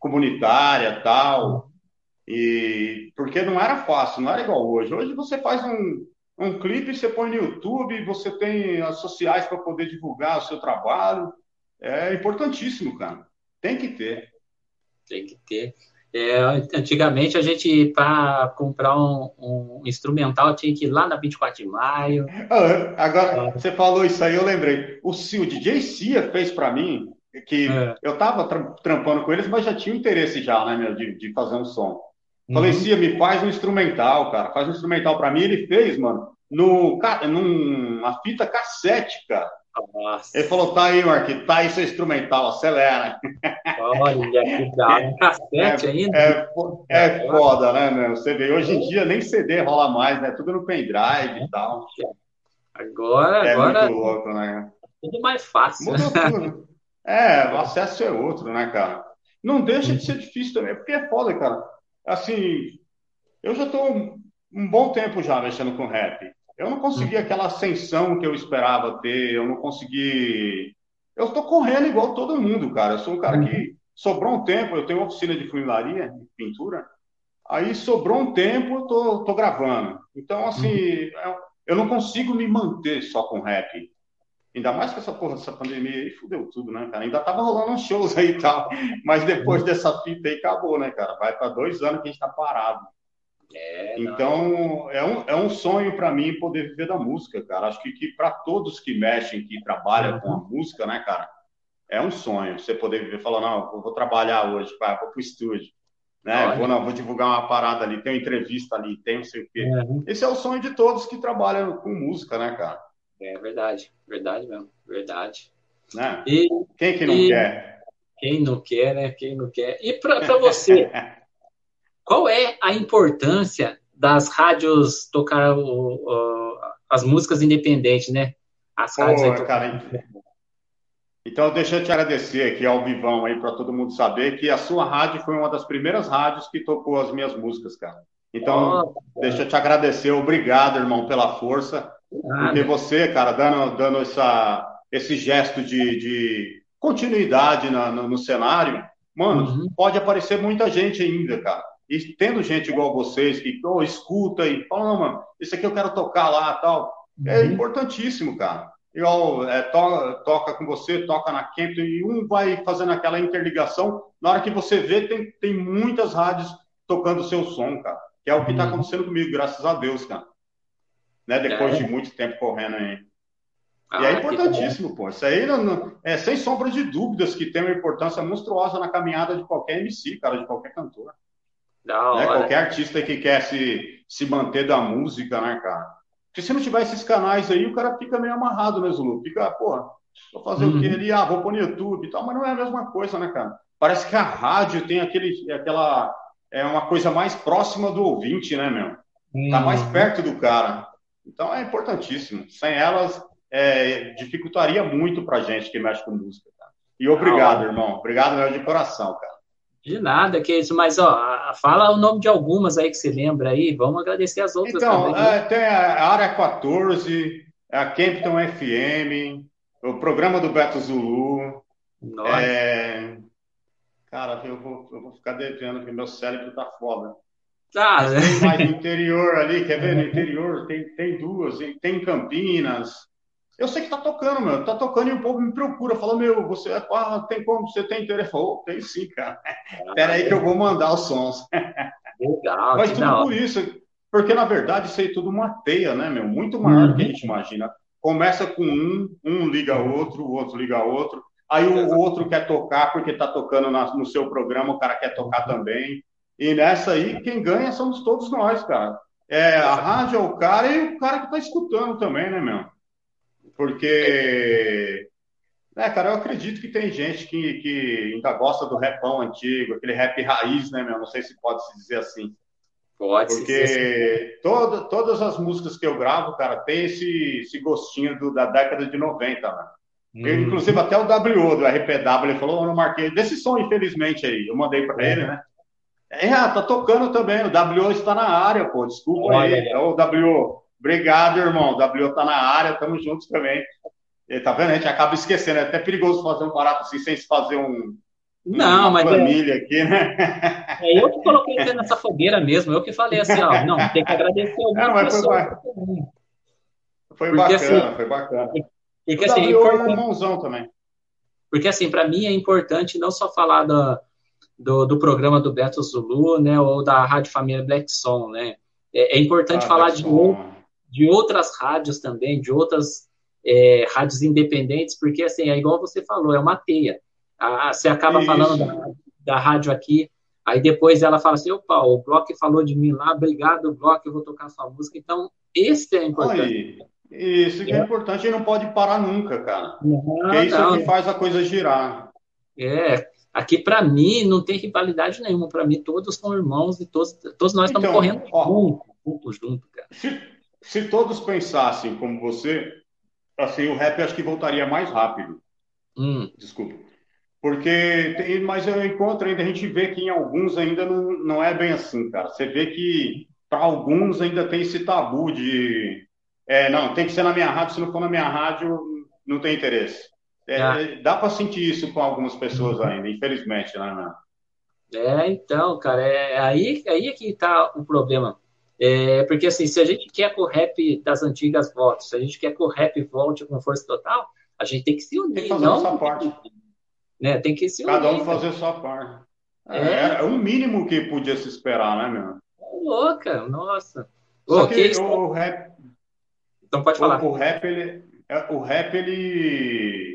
comunitária tal. E porque não era fácil, não era igual hoje. Hoje você faz um, um clipe, você põe no YouTube, você tem as sociais para poder divulgar o seu trabalho. É importantíssimo, cara. Tem que ter. Tem que ter. É, antigamente a gente, para comprar um, um, instrumental, tinha que ir lá na 24 de maio. Ah, agora, ah. você falou isso aí, eu lembrei. O, o DJ Cia fez para mim que é. eu tava trampando com eles, mas já tinha interesse já, né, meu, de, de fazer um som. Uhum. Falei, Cia, me faz um instrumental, cara, faz um instrumental para mim. Ele fez, mano, no, numa fita cassete, cara. Nossa. Ele falou, tá aí, Mark, tá aí seu instrumental, acelera. Olha, que dá um cassete é, ainda. É, é, foda, né, meu? Você vê, hoje em dia nem CD rola mais, né? Tudo no pendrive e tal. Agora, é agora. Muito louco, né? Tudo mais fácil. Mudou tudo. É, o acesso é outro, né, cara? Não deixa de ser difícil também, porque é foda, cara. Assim, eu já estou um bom tempo já mexendo com rap. Eu não consegui hum. aquela ascensão que eu esperava ter, eu não consegui. Eu estou correndo igual todo mundo, cara. Eu sou um cara que uhum. sobrou um tempo, eu tenho uma oficina de funilaria, de pintura. Aí sobrou um tempo, eu tô, tô gravando. Então, assim, uhum. eu não consigo me manter só com rap. Ainda mais com essa porra dessa pandemia aí, fudeu tudo, né, cara? Ainda tava rolando uns shows aí e tal. Mas depois dessa fita aí, acabou, né, cara? Vai para dois anos que a gente tá parado. É, então, é um, é um sonho para mim poder viver da música, cara. Acho que, que para todos que mexem, que trabalham com a música, né, cara? É um sonho você poder viver, falar, não, eu vou trabalhar hoje, vai, vou pro estúdio, né? Vou, não, vou divulgar uma parada ali, tem uma entrevista ali, tem não sei o quê. Uhum. Esse é o sonho de todos que trabalham com música, né, cara? É verdade, verdade mesmo, verdade. Né? E, Quem que não e... quer? Quem não quer, né? Quem não quer. E para você, qual é a importância das rádios tocar o, o, as músicas independentes, né? As rádios Pô, cara, então, deixa eu te agradecer aqui ao vivão aí para todo mundo saber que a sua rádio foi uma das primeiras rádios que tocou as minhas músicas, cara. Então, oh, deixa eu te agradecer, obrigado, irmão, pela força, porque você, cara, dando, dando essa, esse gesto de, de continuidade na, no, no, cenário, mano, uhum. pode aparecer muita gente ainda, cara. E tendo gente igual vocês que oh, escuta e fala, não, mano, isso aqui eu quero tocar lá tal, é uhum. importantíssimo, cara igual é, to, toca com você, toca na Kent, e um vai fazendo aquela interligação. Na hora que você vê, tem, tem muitas rádios tocando o seu som, cara. Que é o que está uhum. acontecendo comigo, graças a Deus, cara. Né? Depois é. de muito tempo correndo aí. Ah, e é importantíssimo, pô. Isso aí não, não, é sem sombra de dúvidas que tem uma importância monstruosa na caminhada de qualquer MC, cara, de qualquer cantor. Né? Qualquer artista que quer se, se manter da música, né, cara? Porque se não tiver esses canais aí, o cara fica meio amarrado, né, Zulu? Fica, porra, vou fazer uhum. o quê uhum. ali? Ah, vou pôr no YouTube e tal, mas não é a mesma coisa, né, cara? Parece que a rádio tem aquele, aquela, é uma coisa mais próxima do ouvinte, né, meu? Tá uhum. mais perto do cara. Então é importantíssimo. Sem elas, é, dificultaria muito pra gente que mexe com música, cara. E obrigado, ah, irmão. Obrigado meu de coração, cara. De nada, que isso, mas ó, fala o nome de algumas aí que você lembra aí, vamos agradecer as outras então, também. Né? É, tem a Área 14, a Campton FM, o programa do Beto Zulu. Nossa. É... Cara, eu vou, eu vou ficar devendo, porque meu cérebro tá foda. Ah, né? Tem mais no interior ali, quer ver? No interior tem, tem duas, tem Campinas, eu sei que tá tocando, meu. Tá tocando e o povo me procura. Fala, meu, você ah, tem como? Você tem interesse? Oh, tem sim, cara. Espera aí que eu vou mandar os sons. Legal. Mas tudo por isso. Porque, na verdade, isso aí é tudo uma teia, né, meu? Muito maior do que a uhum. gente imagina. Começa com um, um liga outro, o outro liga outro. Aí o outro quer tocar porque tá tocando na, no seu programa, o cara quer tocar também. E nessa aí, quem ganha somos todos nós, cara. É, a rádio é o cara e o cara que tá escutando também, né, meu? Porque, né, cara, eu acredito que tem gente que, que ainda gosta do rapão antigo, aquele rap raiz, né, meu? Não sei se pode se dizer assim. Pode Porque ser. Toda, todas as músicas que eu gravo, cara, tem esse, esse gostinho do, da década de 90, né? Hum. Eu, inclusive, até o WO do RPW, ele falou, oh, não marquei, desse som, infelizmente, aí, eu mandei para ele, né? É, tá tocando também, o WO está na área, pô, desculpa Olha, aí. Então, o WO, Obrigado, irmão. O W tá na área, estamos juntos também. E, tá vendo? A gente acaba esquecendo. É até perigoso fazer um barato assim sem se fazer um. Não, uma mas. Família é... aqui, né? É eu que coloquei você nessa fogueira mesmo. Eu que falei assim, ó. Não, tem que agradecer alguma não, mas pessoa. Foi, foi bacana, assim, foi bacana. Porque, o assim, w é um irmãozão também. Porque, assim, para mim é importante não só falar do, do, do, programa do Beto Zulu, né, ou da Rádio Família Black Song, né? É, é importante ah, falar de de outras rádios também, de outras é, rádios independentes, porque assim, é igual você falou, é uma teia. A, você acaba Isso. falando da, da rádio aqui, aí depois ela fala assim, opa, o Block falou de mim lá, obrigado, Block, eu vou tocar sua música. Então, esse é importante. Aí. Isso que é, é importante e não pode parar nunca, cara. Não, Porque é isso não. que faz a coisa girar. É, aqui para mim não tem rivalidade nenhuma. Para mim todos são irmãos e todos, todos nós então, estamos correndo ó, junto, junto, junto, cara. Se, se todos pensassem como você, assim, o rap acho que voltaria mais rápido. Hum. Desculpa. Porque, tem, mas eu encontro ainda, a gente vê que em alguns ainda não, não é bem assim, cara. Você vê que para alguns ainda tem esse tabu de, é, não, tem que ser na minha rádio, se não for na minha rádio, não tem interesse. É, ah. Dá para sentir isso com algumas pessoas uhum. ainda, infelizmente, né, meu? É, então, cara, é aí, aí é que tá o problema. É, porque, assim, se a gente quer que o rap das antigas volte, se a gente quer que o rap volte com força total, A gente tem que se unir, tem que fazer não? Essa parte. Né? Tem que se unir. Cada um fazer a sua parte. É, é. é o mínimo que podia se esperar, né, meu? Louca, nossa. Só que o rap. Então pode falar. O, o rap, ele, o rap, ele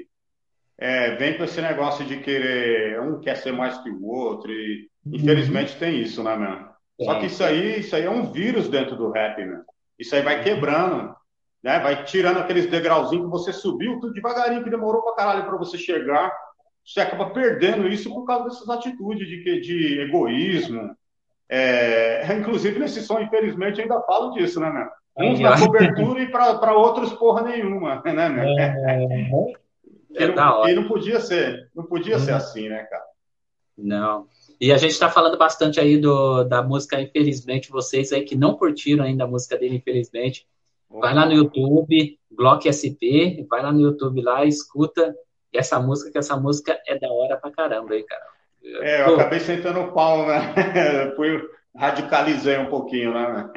é, vem com esse negócio de querer. Um quer ser mais que o outro. E, uhum. Infelizmente tem isso, né, meu? Só que isso aí, isso aí é um vírus dentro do rap, meu. Isso aí vai quebrando, né? Vai tirando aqueles degrauzinhos que você subiu, tudo devagarinho, que demorou pra caralho pra você chegar. Você acaba perdendo isso por causa dessas atitudes de, de egoísmo. É, inclusive, nesse som, infelizmente, ainda falo disso, né, meu? Uns na cobertura e para outros porra nenhuma, né, meu? É, é, não, e não podia ser, não podia hum. ser uhum. assim, né, cara? Não. E a gente está falando bastante aí do, da música Infelizmente, vocês aí que não curtiram ainda a música dele, Infelizmente, vai lá no YouTube, Glock SP, vai lá no YouTube lá, escuta essa música, que essa música é da hora pra caramba aí, cara. É, eu Pô. acabei sentando o pau, né? Fui, radicalizei um pouquinho, né?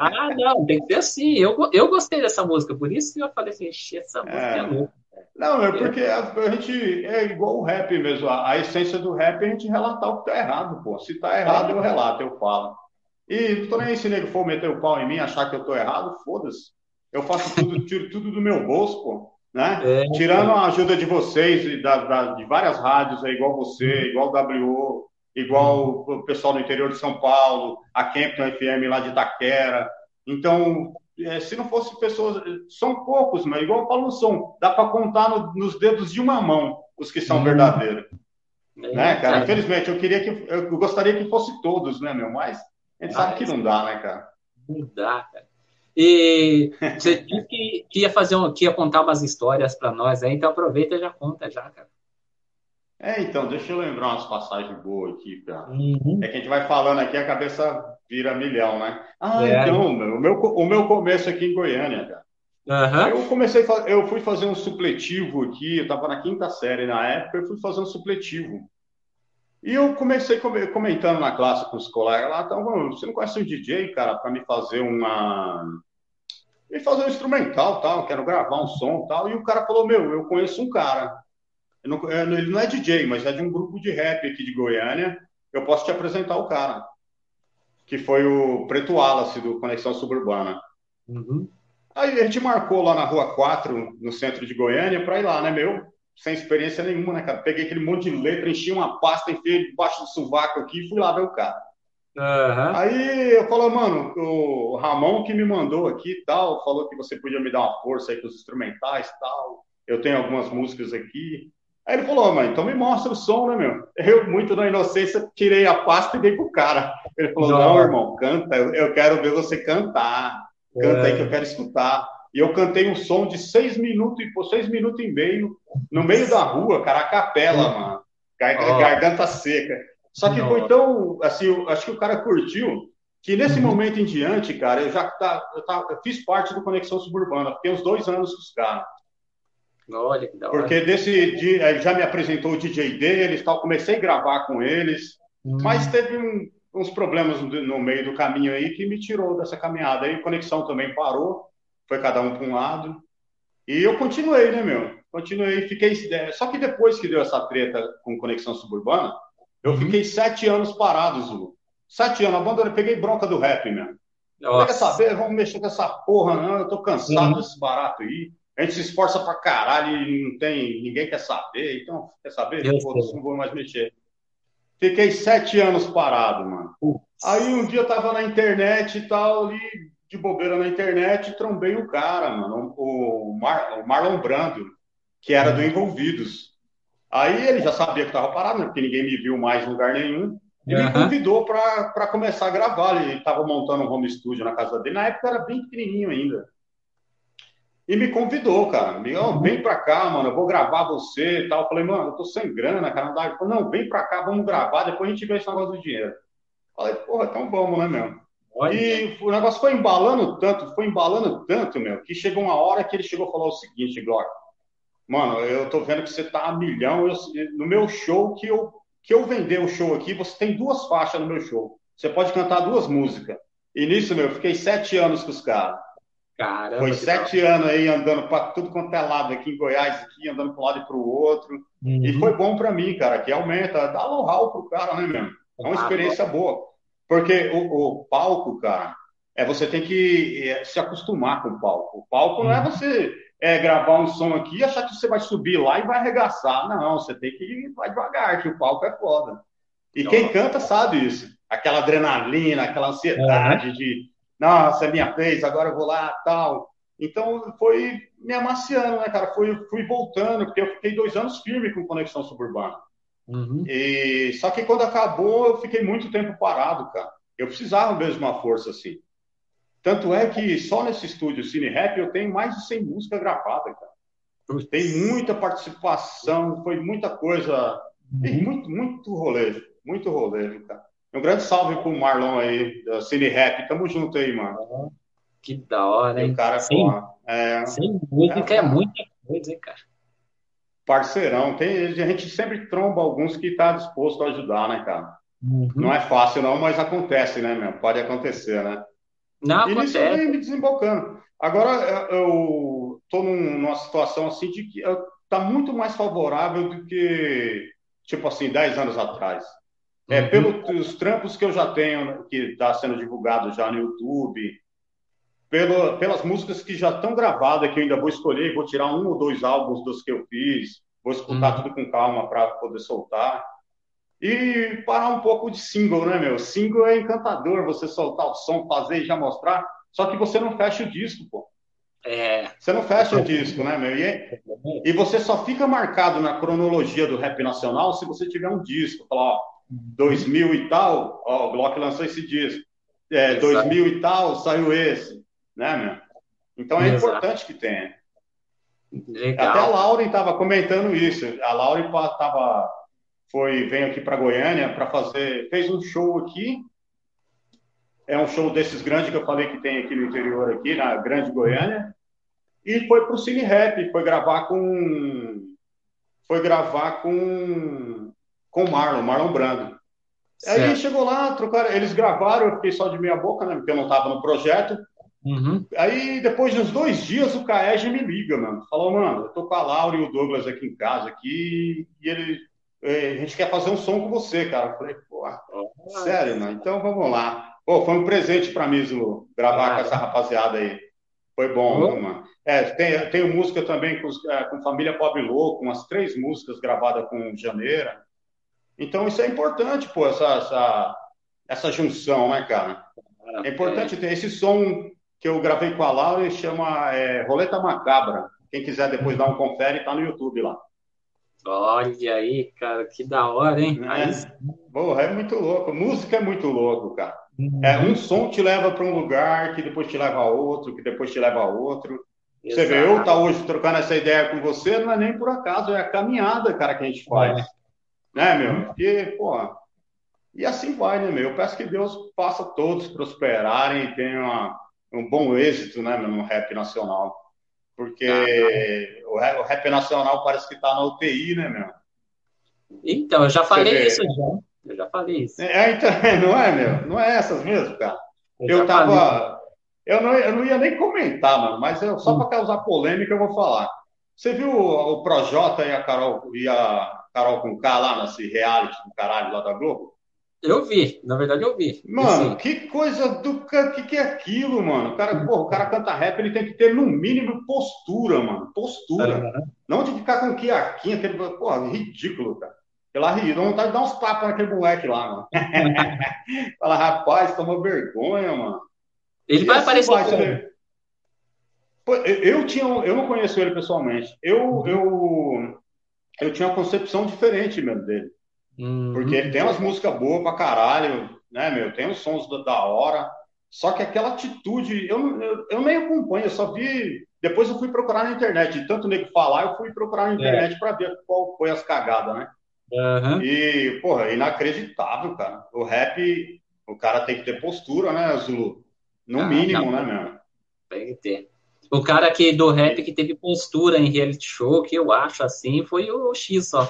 ah, não, tem que ser assim. Eu, eu gostei dessa música, por isso que eu falei assim, essa música é, é louca. Não, é porque a, a, gente é igual o rap mesmo. A, a, essência do rap é a gente relatar o que tá errado, pô. Se tá errado, eu relato, eu falo. E nem se nego for meter o pau em mim, achar que eu tô errado, foda-se. Eu faço tudo, tiro tudo do meu bolso, pô. Né? É, Tirando a ajuda de vocês, e da, da, de várias rádios, é igual você, igual o WO, igual o pessoal do interior de São Paulo, a Campton FM lá de Itaquera. Então, é, se não fosse pessoas, são poucos, mas igual eu falo no som, dá para contar no, nos dedos de uma mão os que são hum. verdadeiros. É, né, cara? Infelizmente, eu queria que eu gostaria que fosse todos, né, meu? Mas a gente sabe que não dá, né, cara? Não dá, cara. E você disse que, que, ia fazer um, que ia contar umas histórias para nós aí, então aproveita e já conta já, cara. É, então, deixa eu lembrar umas passagens boas aqui, cara. Uhum. É que a gente vai falando aqui, a cabeça vira milhão, né? Ah, é. então, meu, o, meu, o meu começo aqui em Goiânia, cara. Uhum. Eu comecei, eu fui fazer um supletivo aqui, eu estava na quinta série na época, eu fui fazer um supletivo. E eu comecei comentando na classe com os colegas lá, então, você não conhece um DJ, cara, para me fazer uma. me fazer um instrumental tal, quero gravar um som tal. E o cara falou: Meu, eu conheço um cara. Não, ele não é DJ, mas é de um grupo de rap aqui de Goiânia. Eu posso te apresentar o cara, que foi o Preto Wallace, do Conexão Suburbana. Uhum. Aí a gente marcou lá na Rua 4, no centro de Goiânia, para ir lá, né, meu? Sem experiência nenhuma, né, cara? Peguei aquele monte de letra, enchi uma pasta, enfiei debaixo do sovaco aqui e fui lá ver o cara. Uhum. Aí eu falo, mano, o Ramon que me mandou aqui e tal, falou que você podia me dar uma força aí com os instrumentais e tal. Eu tenho algumas músicas aqui. Aí ele falou, mãe, então me mostra o som, né, meu? Eu, muito na inocência, tirei a pasta e dei pro cara. Ele falou, não, não irmão, canta, eu quero ver você cantar. Canta é. aí que eu quero escutar. E eu cantei um som de seis minutos e seis minutos e meio, no meio da rua, cara, a capela, mano. Gar garganta seca. Só que foi tão, assim, acho que o cara curtiu, que nesse uhum. momento em diante, cara, eu já tá, eu, tá, eu fiz parte do Conexão Suburbana, fiquei uns dois anos com os caras. Olha que da hora. Porque desse dia, ele já me apresentou o DJ deles, tal, comecei a gravar com eles, hum. mas teve um, uns problemas no meio do caminho aí que me tirou dessa caminhada. Aí a conexão também parou, foi cada um para um lado. E eu continuei, né, meu? Continuei, fiquei. Só que depois que deu essa treta com conexão suburbana, eu uhum. fiquei sete anos parado, Zulu. Sete anos, abandonei, peguei bronca do rap, meu. Quer saber? Vamos mexer com essa porra, não. Eu tô cansado uhum. desse barato aí a gente se esforça pra caralho e não tem, ninguém quer saber, então, quer saber? Pô, não vou mais mexer. Fiquei sete anos parado, mano. Aí um dia eu tava na internet e tal, ali, de bobeira na internet, trombei o cara, mano, o, Mar, o Marlon Brando, que era do Envolvidos. Aí ele já sabia que tava parado, né, porque ninguém me viu mais em lugar nenhum. E uhum. me convidou para começar a gravar. Ele estava montando um home studio na casa dele. Na época era bem pequenininho ainda. E me convidou, cara. Me, oh, vem pra cá, mano, eu vou gravar você e tal. Eu falei, mano, eu tô sem grana, cara. Ele falou, não, vem pra cá, vamos gravar, depois a gente vê esse negócio do dinheiro. Eu falei, porra, então vamos, né, meu? Olha. E o negócio foi embalando tanto, foi embalando tanto, meu, que chegou uma hora que ele chegou a falar o seguinte, Glock. Mano, eu tô vendo que você tá a milhão. Eu, no meu show, que eu, que eu vender o show aqui, você tem duas faixas no meu show. Você pode cantar duas músicas. E nisso, meu, eu fiquei sete anos com os caras. Caramba, Foi sete anos aí andando para tudo quanto é lado aqui em Goiás, aqui, andando para um lado e para o outro. Uhum. E foi bom para mim, cara, que aumenta, dá know-how pro cara, né, mesmo? É uma Ah, experiência boa. Porque o, o palco, cara, é você tem que é, se acostumar com o palco. O palco não é Uhum. você é, gravar um som aqui e achar que você vai subir lá e vai arregaçar. Não, você tem que ir vai devagar, que o palco é foda. E quem canta sabe isso. Aquela adrenalina, aquela ansiedade de, nossa, é minha vez, agora eu vou lá, tal. Então foi me amaciando, né, cara? Fui, fui voltando, porque eu fiquei dois anos firme com Conexão Suburbana. Uhum. E só que quando acabou, eu fiquei muito tempo parado, cara. Eu precisava mesmo de uma força assim. Tanto é que só nesse estúdio Cine Rap eu tenho mais de 100 músicas gravadas, cara. Tem muita participação, foi muita coisa, tem Uhum. muito, muito rolê, muito rolê, viu, cara. Um grande salve pro Marlon aí, da Cine Rap. Tamo junto aí, mano. Que da hora, E hein? o cara, sem, pô, é sem música É, é, cara. muita coisa, hein, cara? parceirão. Tem, a gente sempre tromba alguns que tá disposto a ajudar, né, cara? Uhum. Não é fácil não, mas acontece, né, meu? Pode acontecer, né? Não E nisso eu acontece. me desembocando. Agora eu- eu tô num- numa situação assim de que eu- tá muito mais favorável do que, tipo assim, 10 anos atrás. É, Uhum. pelos trampos que eu já tenho, que está sendo divulgado já no YouTube, pelo, pelas músicas que já estão gravadas, que eu ainda vou escolher, vou tirar um ou dois álbuns dos que eu fiz, vou escutar Uhum. tudo com calma para poder soltar. E parar um pouco de single, né, meu? Single é encantador, você soltar o som, fazer e já mostrar, só que você não fecha o disco, pô. É. Você não fecha o disco, né, meu? E, é- e você só fica marcado na cronologia do rap nacional se você tiver um disco. Falar, ó, 2000 e tal, ó, o Glock lançou esse disco. É, Exato. 2000 e tal, saiu esse, né, meu? Então é Exato. importante que tenha. Até a Legal. Lauren estava comentando isso. A Lauren tava, foi, veio aqui para Goiânia para fazer, fez um show aqui. É um show desses grandes que eu falei que tem aqui no interior, aqui na Grande Goiânia. E foi pro Cine Rap, foi gravar com, foi gravar com, com o Marlon, Marlon Brando. Aí Certo. chegou lá, trocaram, eles gravaram, eu fiquei só de meia boca, né? Porque eu não estava no projeto. Uhum. Aí, depois de uns dois dias, o Caege me liga, mano. Falou, mano, eu tô com a Laura e o Douglas aqui em casa, aqui, e ele, eh, a gente quer fazer um som com você, cara. Eu falei, pô, sério, mano? Então vamos lá. Pô, foi um presente pra mim, Zulu, gravar Ah, com essa rapaziada aí. Foi bom, viu, mano. É, tem, tenho música também com, eh, com Família Pobre Louco, umas três músicas gravadas com Janeira. Então isso é importante, pô, essa, essa, essa junção, né, cara? É importante ter esse som que eu gravei com a Laura, ele chama é, Roleta Macabra. Quem quiser depois dar um confere, tá no YouTube lá. Olha aí, cara, que da hora, hein? Aí sim. Porra, é muito louco. Música é muito louco, cara. Uhum. É, um som te leva para um lugar, que depois te leva a outro, que depois te leva a outro. Você vê, eu Exato. tá hoje trocando essa ideia com você, não é nem por acaso, é a caminhada, cara, que a gente faz. Né, meu? Porque, porra, e assim vai, né, meu? Eu peço que Deus faça todos prosperarem e tenham um bom êxito, né, meu, no rap nacional. Porque o rap, o rap nacional parece que tá na UTI, né, meu? Então, eu já falei isso já. Eu já falei isso. É, então, não é, meu? Não é essas mesmo, cara? Eu falei. tava. Eu não, eu não ia nem comentar, mano, mas eu, só para causar polêmica eu vou falar. Você viu o, o Projota e a Carol e a Carol com K lá nesse reality do caralho lá da Globo? Eu vi, na verdade eu vi. Mano, que coisa do que que é aquilo, mano? O cara, porra, o cara canta rap, ele tem que ter no mínimo postura, mano. Postura. Aham. Não de ficar com quiaquinha, aquele, porra, ridículo, cara. Pela rir, dá vontade de dar uns tapas naquele moleque lá, mano. Fala, rapaz, toma vergonha, mano. Ele E vai aparecer como? eu, tinha, eu não conheço ele pessoalmente. Eu, eu, eu tinha uma concepção diferente mesmo dele. Uhum. Porque ele tem umas músicas boas pra caralho, né, meu? Tem uns sons da, da hora. Só que aquela atitude, eu, eu, eu nem acompanho, eu só vi. Depois eu fui procurar na internet. De tanto nego falar, eu fui procurar na internet pra ver qual foi as cagadas, né? Aham. E, porra, é inacreditável, cara. O rap, o cara tem que ter postura, né, Zulu? No Ah, mínimo, não. né, meu? Tem que ter. O cara aqui do rap que teve postura em reality show, que eu acho assim, foi o X só.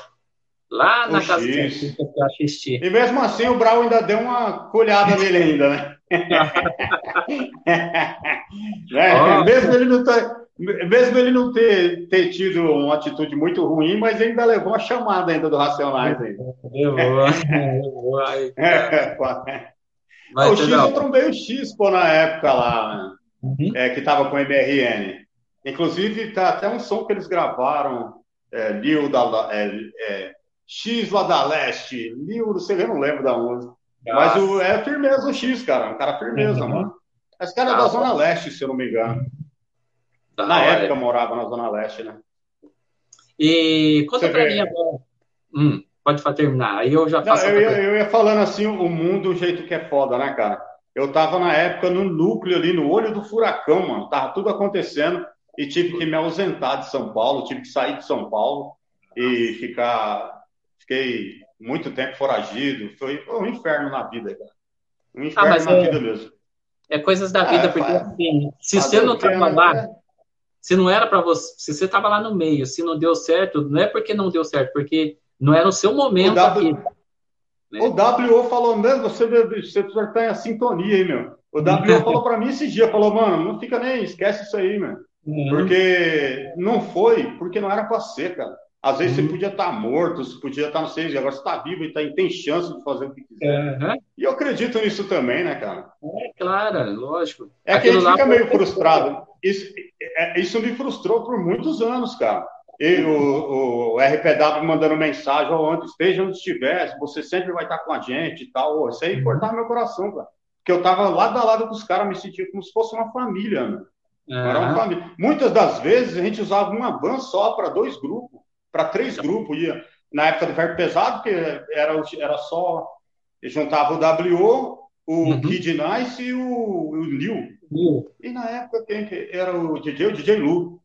Lá na O casa X. do para assistir. E mesmo assim o Brau ainda deu uma colhada nele ainda, né? Ó. Mesmo ele não ter, mesmo ele não ter, ter tido uma atitude muito ruim, mas ele ainda levou uma chamada ainda do Racionais ainda. Eu vou, eu vou. Ai, cara. o X não. eu trombei o X, pô, na época lá, né? Uhum. é, que tava com o MRN. Inclusive, tá até um som que eles gravaram, é, Lil da, é, é, X lá da Leste, Lil, não sei, eu não lembro da música. Mas o, é firmeza o X, cara, um cara firmeza, Uhum. mano. Esse cara é Ah, da bom. Zona Leste, se eu não me engano. Na época eu morava na Zona Leste, né? E conta Você pra vê. mim agora. Hum, pode terminar. Aí eu já Não, faço eu, outra ia, eu ia falando assim, o mundo, o jeito que é foda, né, cara? Eu tava na época no núcleo ali, no olho do furacão, mano. Tava tudo acontecendo e tive que me ausentar de São Paulo, tive que sair de São Paulo e ficar. Fiquei muito tempo foragido. Foi, um inferno na vida, cara. Um inferno mas na é- vida mesmo. É coisas da É, vida, porque faz- assim, se você não tava lá, se não era pra você, se você tava lá no meio, se não deu certo, não é porque não deu certo, porque não era o seu momento aqui. Né? O WO falou mesmo, você, você precisa estar em sintonia aí, meu. O WO falou pra mim esse dia, falou, mano, não fica nem, esquece isso aí, meu. Uhum. Porque não foi, porque não era pra ser, cara. Às vezes Uhum. você podia estar morto, você podia estar, não sei, agora você está vivo e tá, tem chance de fazer o que quiser. Aham. E eu acredito nisso também, né, cara? É claro, lógico. É que a Aquilo gente fica meio frustrado. Isso, é- isso me frustrou por muitos anos, cara. E o, o RPW mandando mensagem, ó, onde esteja, onde estiver, você sempre vai estar com a gente e tal. Ô, Isso aí cortava meu coração, cara. Porque eu tava lado a lado com os caras, me sentia como se fosse uma família, né? Era uma família. Muitas das vezes a gente usava uma van só para dois grupos, para três grupos. Ia, na época do Verbo Pesado, que era, era só. Juntava o WO, o Uhum. Kid Nice e o, o Lil. Viu? E na época quem que era o DJ? O DJ Lu,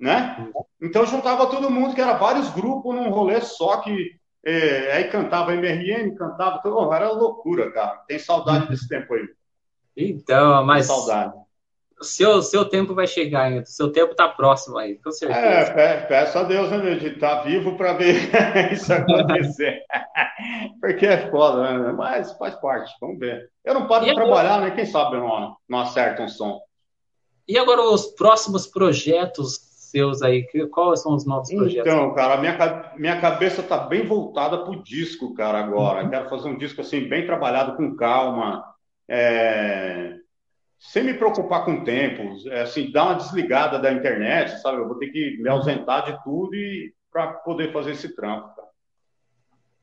né? Então juntava todo mundo, que era vários grupos num rolê só que. é, aí cantava MRN, cantava. Oh, era loucura, cara. Tem saudade desse tempo aí. Então, Tem mas saudade. seu, seu tempo vai chegar ainda. Seu tempo tá próximo aí, com certeza. É, pe- peço a Deus, né, meu, de estar vivo para ver isso acontecer. Porque é foda, né? Mas faz parte, vamos ver. Eu não paro E de agora? trabalhar, né? Quem sabe não, não acerta um som. E agora os próximos projetos seus aí? que- Quais são os novos projetos? Então, cara, minha, minha cabeça tá bem voltada pro disco, cara, agora. Eu quero fazer um disco assim, bem trabalhado, com calma, é, sem me preocupar com tempos, é, assim, dar uma desligada da internet, sabe? Eu vou ter que me ausentar de tudo e para poder fazer esse trampo, cara.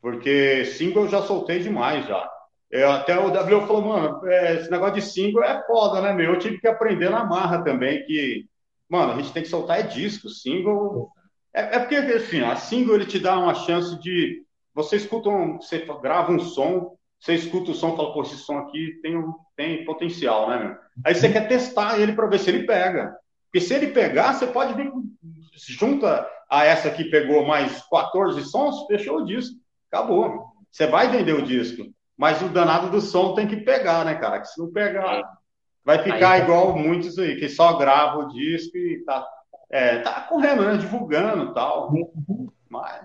Porque single eu já soltei demais já. Eu, até o W falou, mano, é, esse negócio de single é foda, né, meu? Eu tive que aprender na marra também, que, mano, a gente tem que soltar é disco, single. É, é porque, assim, a single ele te dá uma chance de. Você escuta um. Você grava um som, você escuta o som e fala, pô, esse som aqui tem, tem potencial, né, meu? Aí você quer testar ele para ver se ele pega. Porque se ele pegar, você pode vir, junta a essa que pegou mais 14 sons, fechou o disco. Acabou. Você vai vender o disco. Mas o danado do som tem que pegar, né, cara? Que se não pegar, vai ficar Aí- igual muitos aí, que só grava o disco e tá, é, tá correndo, né? Divulgando e tal. Mas,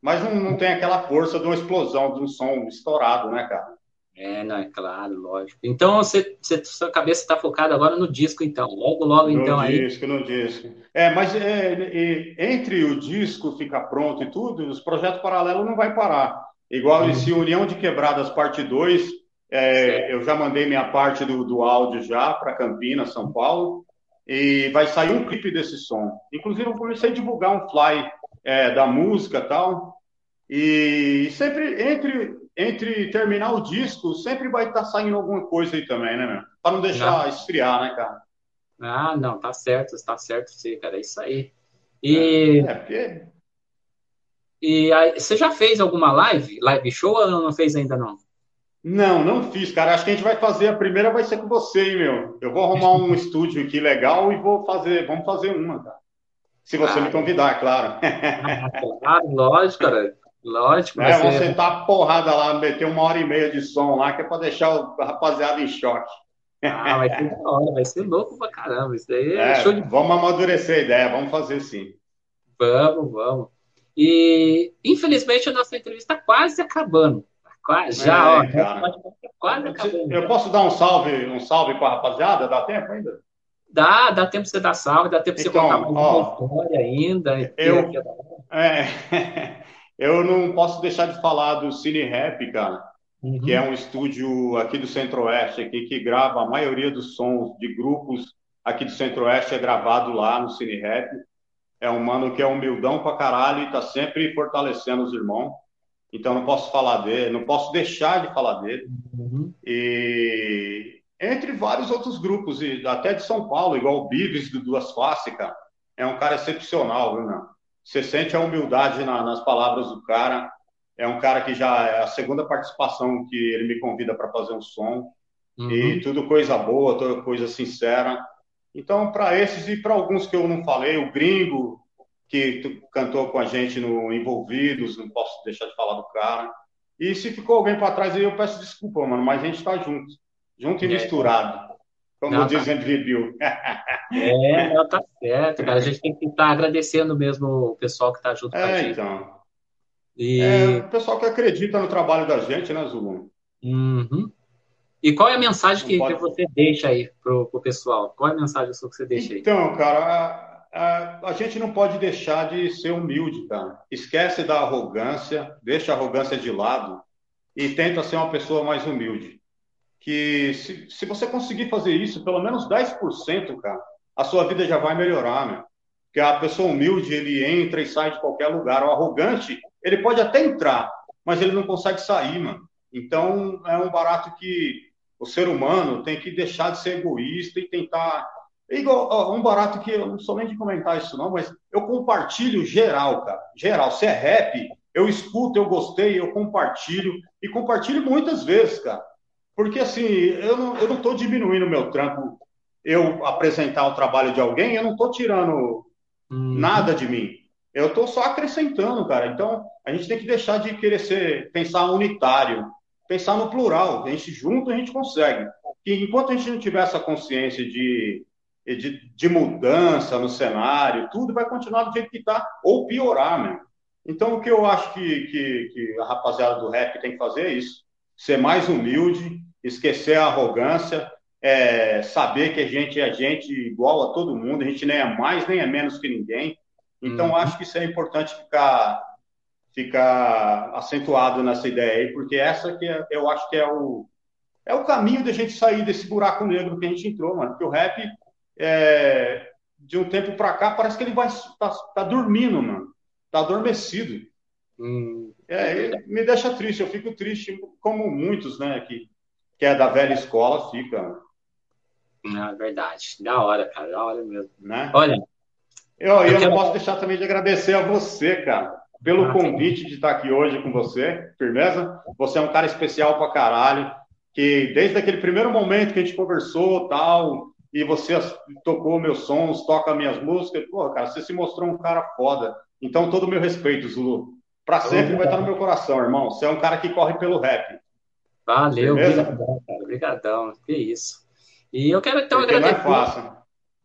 mas não, não tem aquela força de uma explosão, de um som estourado, né, cara? É, não, é claro, lógico. Então, você, você- sua cabeça está focada agora no disco, então. Logo, logo, então, no aí. disco, no disco. É, mas é, e- entre o disco ficar pronto e tudo, os projetos paralelos não vai parar. Igual Uhum. esse União de Quebradas parte 2, é, eu já mandei minha parte do, do áudio já para Campinas, São Paulo, e vai sair um clipe desse som. Inclusive, eu comecei a divulgar um fly é, da música e tal, e sempre entre, entre terminar o disco, sempre vai estar saindo alguma coisa aí também, né, meu? Para não deixar esfriar, né, cara? Ah, não, tá certo, tá certo, sim, cara, é isso aí. E, É, porque e aí, você já fez alguma live? Live show ou não fez ainda não? Não, não fiz, cara. Acho que a gente vai fazer. A primeira vai ser com você, hein, meu. Eu vou arrumar um estúdio aqui legal e vou fazer. Vamos fazer uma, cara. Se você Ah, me convidar, é claro. Ah, claro, lógico, cara. Lógico, É, vamos sentar a porrada lá, meter uma hora e meia de som lá, que é pra deixar o rapaziada em choque. Ah, vai ser da hora, vai ser louco pra caramba. Isso daí é É, show de vamos amadurecer a ideia, vamos fazer sim. Vamos, vamos. E, infelizmente, a nossa entrevista está quase acabando. Quase, já, é, ó, quase acabando. Eu posso dar um salve, um salve para a rapaziada? Dá tempo ainda? Dá, dá tempo você dar salve, dá tempo então, você contar mais ó, uma história ainda. Eu, é, eu não posso deixar de falar do Cine Rap, cara, uhum. que é um estúdio aqui do Centro-Oeste, aqui, que grava a maioria dos sons de grupos aqui do Centro-Oeste, é gravado lá no Cine Rap. É um mano que é humildão pra caralho e tá sempre fortalecendo os irmãos. Então não posso falar dele, não posso deixar de falar dele. Uhum. E entre vários outros grupos, e até de São Paulo, igual o Bives do Duas Faces, cara. É um cara excepcional, viu, meu? Você sente a humildade na, nas palavras do cara. É um cara que já é a segunda participação que ele me convida para fazer um som. Uhum. E tudo coisa boa, toda coisa sincera. Então, para esses e para alguns que eu não falei, o Gringo, que cantou com a gente no Envolvidos, não posso deixar de falar do cara. E se ficou alguém para trás aí, eu peço desculpa, mano, mas a gente está junto, junto e é. misturado. Como não, diz tá... Bill. é, não, tá certo, cara. A gente tem que estar tá agradecendo mesmo o pessoal que está junto é, com a gente. Então. E... É, o pessoal que acredita no trabalho da gente, né, Zulu? Uhum. E qual é a mensagem que, pode... que você deixa aí pro, pro pessoal? Qual é a mensagem que você deixa aí? Então, cara, a, a, gente não pode deixar de ser humilde, cara. Esquece da arrogância, deixa a arrogância de lado e tenta ser uma pessoa mais humilde. Que se, se você conseguir fazer isso, pelo menos 10%, cara, a sua vida já vai melhorar, né? Porque a pessoa humilde, ele entra e sai de qualquer lugar. O arrogante, ele pode até entrar, mas ele não consegue sair, mano. Então, é um barato que o ser humano tem que deixar de ser egoísta e tentar. É igual ó, um barato que eu não sou nem de comentar isso, não, mas eu compartilho geral, cara. Geral. Se é rap, eu escuto, eu gostei, eu compartilho. E compartilho muitas vezes, cara. Porque assim, eu não, eu não tô diminuindo o meu trampo, eu apresentar o trabalho de alguém, eu não tô tirando hum. nada de mim. Eu estou só acrescentando, cara. Então, a gente tem que deixar de querer ser, pensar unitário pensar no plural. A gente junto a gente consegue. E enquanto a gente não tiver essa consciência de, de, de mudança no cenário, tudo vai continuar do jeito que está, ou piorar mesmo. Então, o que eu acho que, que, que, a rapaziada do rap tem que fazer é isso: ser mais humilde, esquecer a arrogância, é, saber que a gente é gente igual a todo mundo, a gente nem é mais nem é menos que ninguém. Então, uhum. acho que isso é importante ficar ficar acentuado nessa ideia aí, porque essa que é, eu acho que é o, é o caminho da gente sair desse buraco negro que a gente entrou, mano. Porque o rap, é, de um tempo para cá, parece que ele vai tá, tá, dormindo, mano. Tá adormecido. Hum, é, me deixa triste. Eu fico triste, como muitos, né, que, que é da velha escola, fica. É verdade. Da hora, cara. Da hora mesmo. Né? Olha. Eu, eu, eu quero... não posso deixar também de agradecer a você, cara pelo ah, convite de estar aqui hoje com você, firmeza? Você é um cara especial pra caralho, que desde aquele primeiro momento que a gente conversou tal, e você tocou meus sons, toca minhas músicas, pô, cara, você se mostrou um cara foda. Então, todo o meu respeito, Zulu. Pra sempre vai estar no meu coração, irmão. Você é um cara que corre pelo rap. Valeu, obrigadão, cara. Obrigadão. Que isso. E eu quero então Porque agradecer. Não é fácil.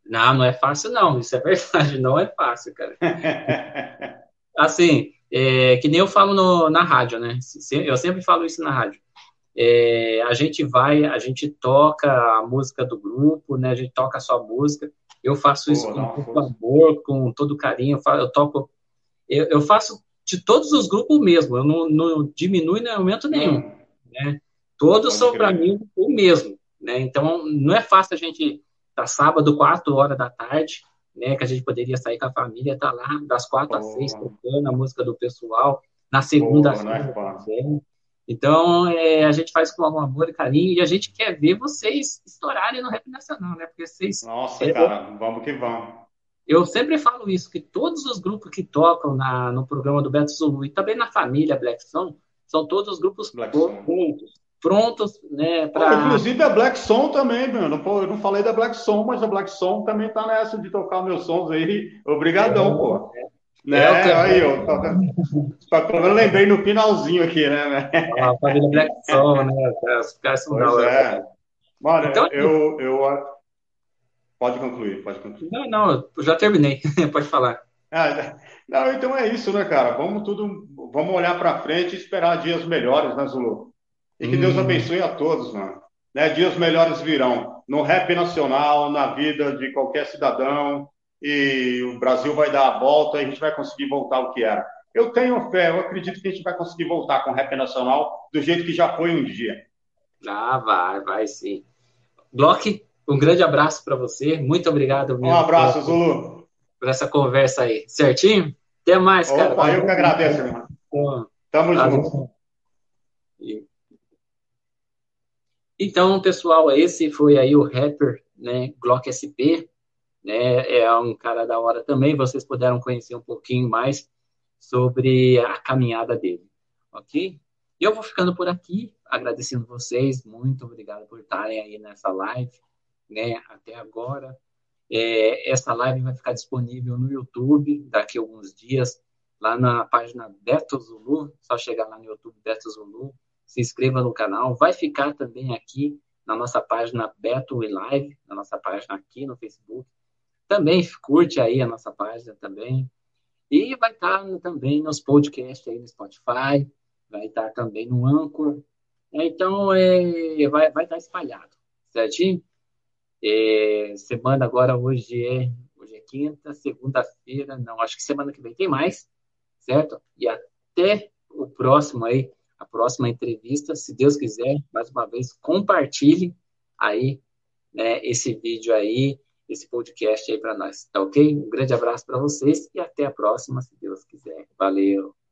Não, não é fácil, não. Isso é verdade. Não é fácil, cara. assim, é, que nem eu falo no, na rádio, né? Eu sempre falo isso na rádio. É, a gente vai, a gente toca a música do grupo, né? A gente toca a sua música. Eu faço isso Pô, com muito amor, com todo carinho. Eu, faço, eu toco, eu, eu, faço de todos os grupos mesmo. Eu não, não diminuo em momento nenhum, hum. né? Todos são para mim o mesmo, né? Então não é fácil a gente tá sábado quatro horas da tarde né, que a gente poderia sair com a família, tá lá das quatro oh. às seis tocando a música do pessoal, na segunda-feira. Oh, então, é, a gente faz com algum amor e carinho e a gente quer ver vocês estourarem no rap nacional, né? Porque vocês. Nossa, é, cara, vamos que vamos. Eu sempre falo isso, que todos os grupos que tocam na, no programa do Beto Zulu e também na família Black Song, são todos os grupos prontos, prontos, né? Pra... Inclusive a Black Song também, meu. Não, eu não falei da Black Song, mas a Black Song também tá nessa de tocar meus sons aí. Obrigadão, é, pô. É. Né? É, aí, ó. Tá, tá, eu lembrei no finalzinho aqui, né? Ah, a família Black Song, né? Os caras são da hora. Mano, então, eu, eu. Pode concluir, pode concluir. Não, não, eu já terminei. pode falar. Ah, não, então é isso, né, cara? Vamos tudo, vamos olhar para frente e esperar dias melhores, né, Zulu? E que Deus Hum, abençoe a todos, mano. Né? Dias melhores virão no rap nacional, na vida de qualquer cidadão, e o Brasil vai dar a volta e a gente vai conseguir voltar ao que era. Eu tenho fé, eu acredito que a gente vai conseguir voltar com o rap nacional do jeito que já foi um dia. ah, vai, vai sim. Glock, um grande abraço para você. Muito obrigado Um mesmo abraço, por, Zulu. por essa conversa aí. Certinho? Até mais, cara. Opa, eu que agradeço, irmão. Tamo junto. Valeu. Então, pessoal, esse foi aí o rapper, né, Glock SP, né, é um cara da hora também, vocês puderam conhecer um pouquinho mais sobre a caminhada dele, ok? E eu vou ficando por aqui, agradecendo vocês, muito obrigado por estarem aí nessa live, né, até agora. É, essa live vai ficar disponível no YouTube daqui a alguns dias, lá na página Beto Zulu, só chegar lá no YouTube Beto Zulu, se inscreva no canal, vai ficar também aqui na nossa página Beto e Live, na nossa página aqui no Facebook. Também curte aí a nossa página também. E vai estar também nos podcasts aí no Spotify, vai estar também no Anchor. Então, é, vai, vai estar espalhado, certinho? É, semana agora, hoje é, hoje é quinta, segunda-feira, não, acho que semana que vem tem mais, certo? E até o próximo aí, a próxima entrevista, se Deus quiser, mais uma vez, compartilhe aí né, esse vídeo aí, esse podcast aí para nós, tá ok? Um grande abraço para vocês e até a próxima, se Deus quiser. Valeu!